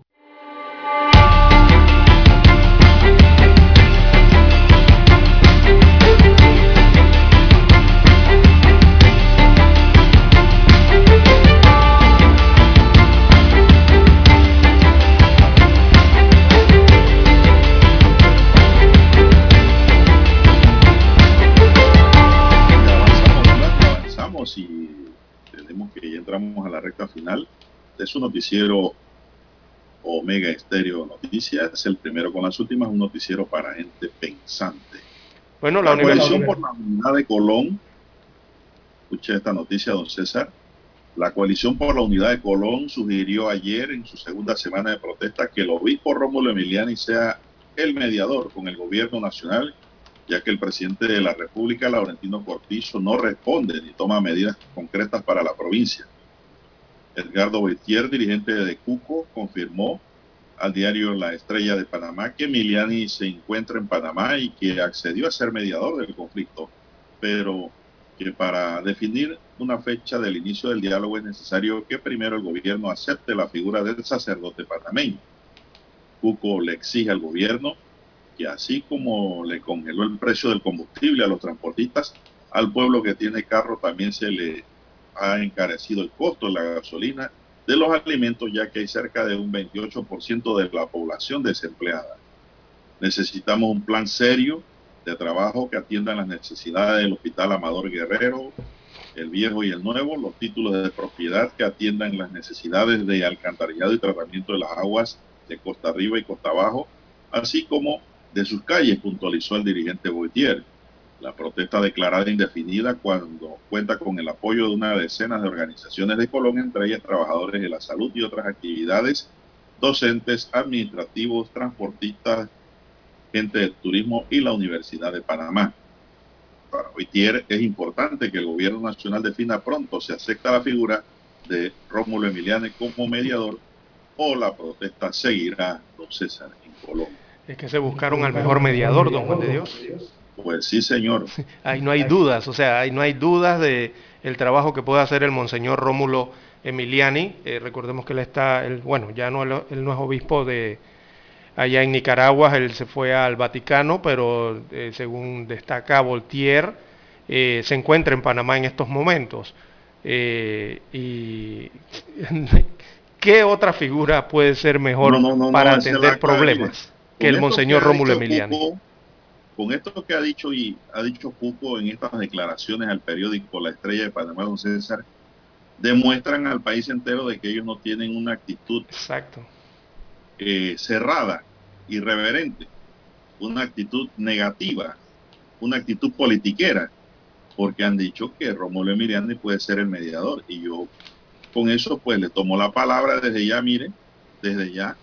A la recta final de su noticiero Omega Estéreo Noticias, el primero con las últimas, un noticiero para gente pensante. Bueno, la, la coalición por la unidad de Colón, escuché esta noticia, don César, la coalición por la unidad de Colón sugirió ayer en su segunda semana de protesta que el obispo Rómulo Emiliani sea el mediador con el gobierno nacional, ya que el presidente de la República, Laurentino Cortizo, no responde ni toma medidas concretas para la provincia. Edgardo Betier, dirigente de Cuco, confirmó al diario La Estrella de Panamá que Emiliani se encuentra en Panamá y que accedió a ser mediador del conflicto, pero que para definir una fecha del inicio del diálogo es necesario que primero el gobierno acepte la figura del sacerdote panameño. Cuco le exige al gobierno que así como le congeló el precio del combustible a los transportistas, al pueblo que tiene carro también se le ha encarecido el costo de la gasolina de los alimentos, ya que hay cerca de un 28% de la población desempleada. Necesitamos un plan serio de trabajo que atienda las necesidades del Hospital Amador Guerrero, el viejo y el nuevo, los títulos de propiedad que atiendan las necesidades de alcantarillado y tratamiento de las aguas de Costa Arriba y Costa Abajo, así como de sus calles, puntualizó el dirigente Boitier. La protesta declarada indefinida cuando cuenta con el apoyo de una decena de organizaciones de Colombia, entre ellas trabajadores de la salud y otras actividades, docentes, administrativos, transportistas, gente de turismo y la Universidad de Panamá. Para Boitier es importante que el gobierno nacional defina pronto si acepta la figura de Rómulo Emiliane como mediador o la protesta seguirá, César, en Colombia. Es que se buscaron al mejor mediador, don Juan de Dios. Pues sí, señor. Ahí no hay dudas, o sea, ahí no hay dudas de el trabajo que puede hacer el monseñor Rómulo Emiliani. Eh, recordemos que él está, él, bueno, ya no, él no es obispo de allá en Nicaragua, él se fue al Vaticano, pero eh, según destaca Voltier, eh, se encuentra en Panamá en estos momentos. Eh, y ¿qué otra figura puede ser mejor No, no, no, para atender problemas que el monseñor Rómulo Emiliani? Con esto que ha dicho y ha dicho Cuco en estas declaraciones al periódico La Estrella de Panamá, don César, demuestran al país entero de que ellos no tienen una actitud Exacto. eh, cerrada, irreverente, una actitud negativa, una actitud politiquera, porque han dicho que Rómulo Emiliani puede ser el mediador y yo con eso pues le tomo la palabra desde ya, mire, desde ya,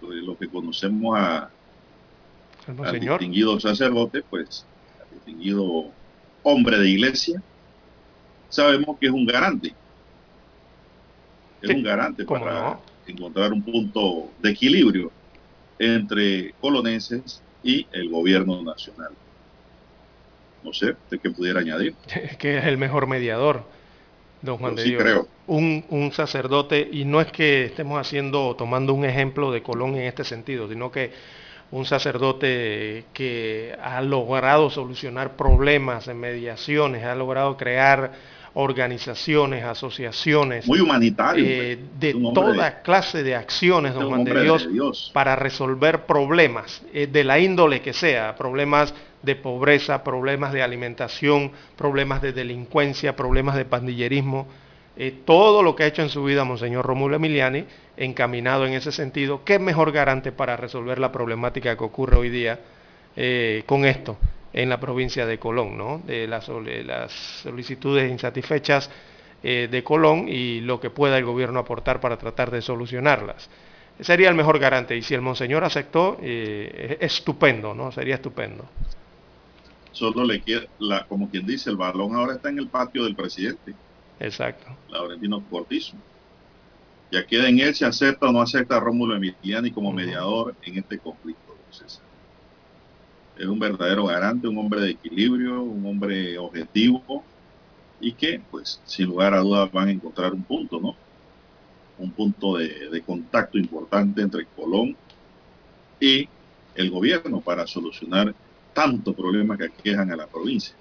lo que conocemos a, al monseñor. distinguido sacerdote, pues al distinguido hombre de iglesia, sabemos que es un garante. Es Sí, un garante para no. encontrar un punto de equilibrio entre colonenses y el gobierno nacional. No sé, ¿de qué pudiera añadir? que es el mejor mediador, don Juan Yo de sí Dios. creo. Un, un sacerdote, y no es que estemos haciendo, tomando un ejemplo de Colón en este sentido, sino que un sacerdote que ha logrado solucionar problemas en mediaciones, ha logrado crear organizaciones, asociaciones. Muy humanitario. eh, de un hombre toda de- clase de acciones, es don Juan de de Dios. para resolver problemas eh, de la índole que sea, problemas de pobreza, problemas de alimentación, problemas de delincuencia, problemas de pandillerismo, eh, todo lo que ha hecho en su vida Monseñor Romulo Emiliani, encaminado en ese sentido, ¿qué mejor garante para resolver la problemática que ocurre hoy día eh, con esto en la provincia de Colón, ¿no? de las, soli- las solicitudes insatisfechas eh, de Colón y lo que pueda el gobierno aportar para tratar de solucionarlas? Sería el mejor garante y si el monseñor aceptó, es- estupendo, ¿no? Sería estupendo. Solo le queda, la, como quien dice, el balón ahora está en el patio del presidente, Exacto. Laurentino Cortizo. Ya queda en él si acepta o no acepta a Rómulo Emiliani como mediador en este conflicto. César. Es un verdadero garante, un hombre de equilibrio, un hombre objetivo y que, pues, sin lugar a dudas van a encontrar un punto, ¿no? Un punto de, de contacto importante entre Colón y el gobierno para solucionar tantos problemas que aquejan a la provincia.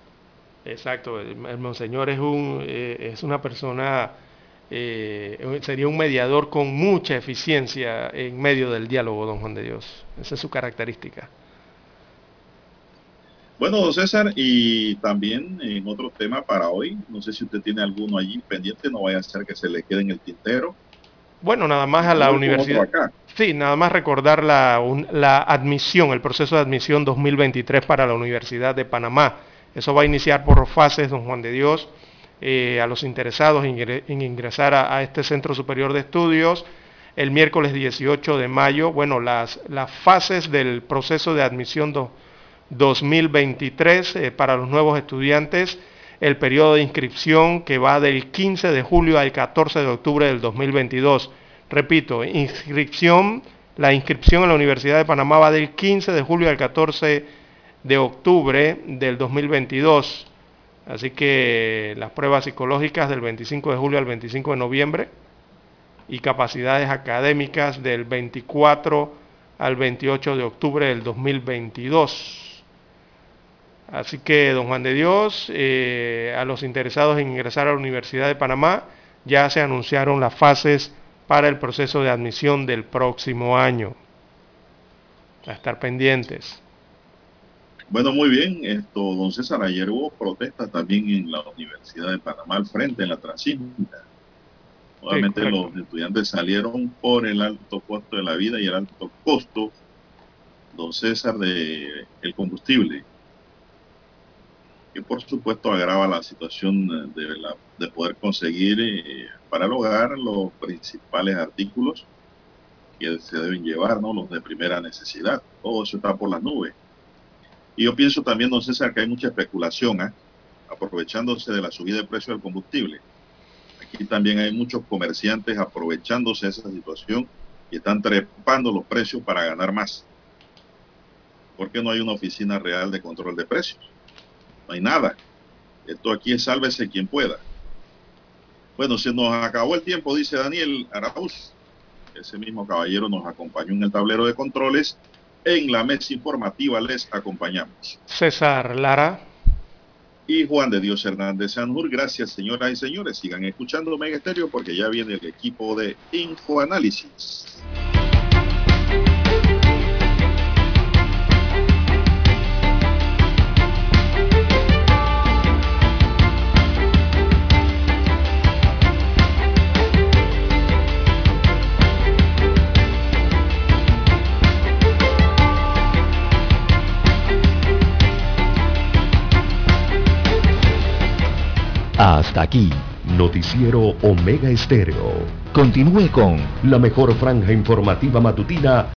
Exacto, el, el monseñor es, un, eh, es una persona, eh, sería un mediador con mucha eficiencia en medio del diálogo, don Juan de Dios. Esa es su característica. Bueno, don César, y también en otro tema para hoy, no sé si usted tiene alguno allí pendiente, no vaya a ser que se le quede en el tintero. Bueno, nada más a la universidad. Sí, nada más recordar la, un- la admisión, el proceso de admisión 2023 para la Universidad de Panamá. Eso va a iniciar por fases, don Juan de Dios, eh, a los interesados en, ingre- en ingresar a, este Centro Superior de Estudios el miércoles 18 de mayo. Bueno, las, las fases del proceso de admisión do- 2023 eh, para los nuevos estudiantes, el periodo de inscripción que va del 15 de julio al 14 de octubre del 2022. Repito, inscripción, la inscripción en la Universidad de Panamá va del 15 de julio al 14 de octubre del 2022. Así que las pruebas psicológicas del 25 de julio al 25 de noviembre y capacidades académicas del 24 al 28 de octubre del 2022. Así que, don Juan de Dios, eh, a los interesados en ingresar a la Universidad de Panamá, ya se anunciaron las fases para el proceso de admisión del próximo año. A estar pendientes. Bueno, muy bien, esto, don César, ayer hubo protestas también en la Universidad de Panamá al frente, en la transísmica. Obviamente correcto. los estudiantes salieron por el alto costo de la vida y el alto costo, don César, de el combustible, que por supuesto agrava la situación de, la- de poder conseguir eh, para el hogar los principales artículos que se deben llevar, ¿no? Los de primera necesidad. Todo eso está por las nubes. Y yo pienso también, don César, que hay mucha especulación, ¿ah? aprovechándose de la subida de precio del combustible. Aquí también hay muchos comerciantes aprovechándose de esa situación y están trepando los precios para ganar más. Porque no hay una oficina real de control de precios. No hay nada. Esto aquí es sálvese quien pueda. Bueno, se nos acabó el tiempo, dice Daniel Arauz. Ese mismo caballero nos acompañó en el tablero de controles. En la mesa informativa les acompañamos. César Lara. Y Juan de Dios Hernández Sanjur. Gracias, señoras y señores. Sigan escuchando Mega Estéreo porque ya viene el equipo de Infoanálisis. Hasta aquí. Noticiero Omega Estéreo. Continúe con La mejor franja informativa matutina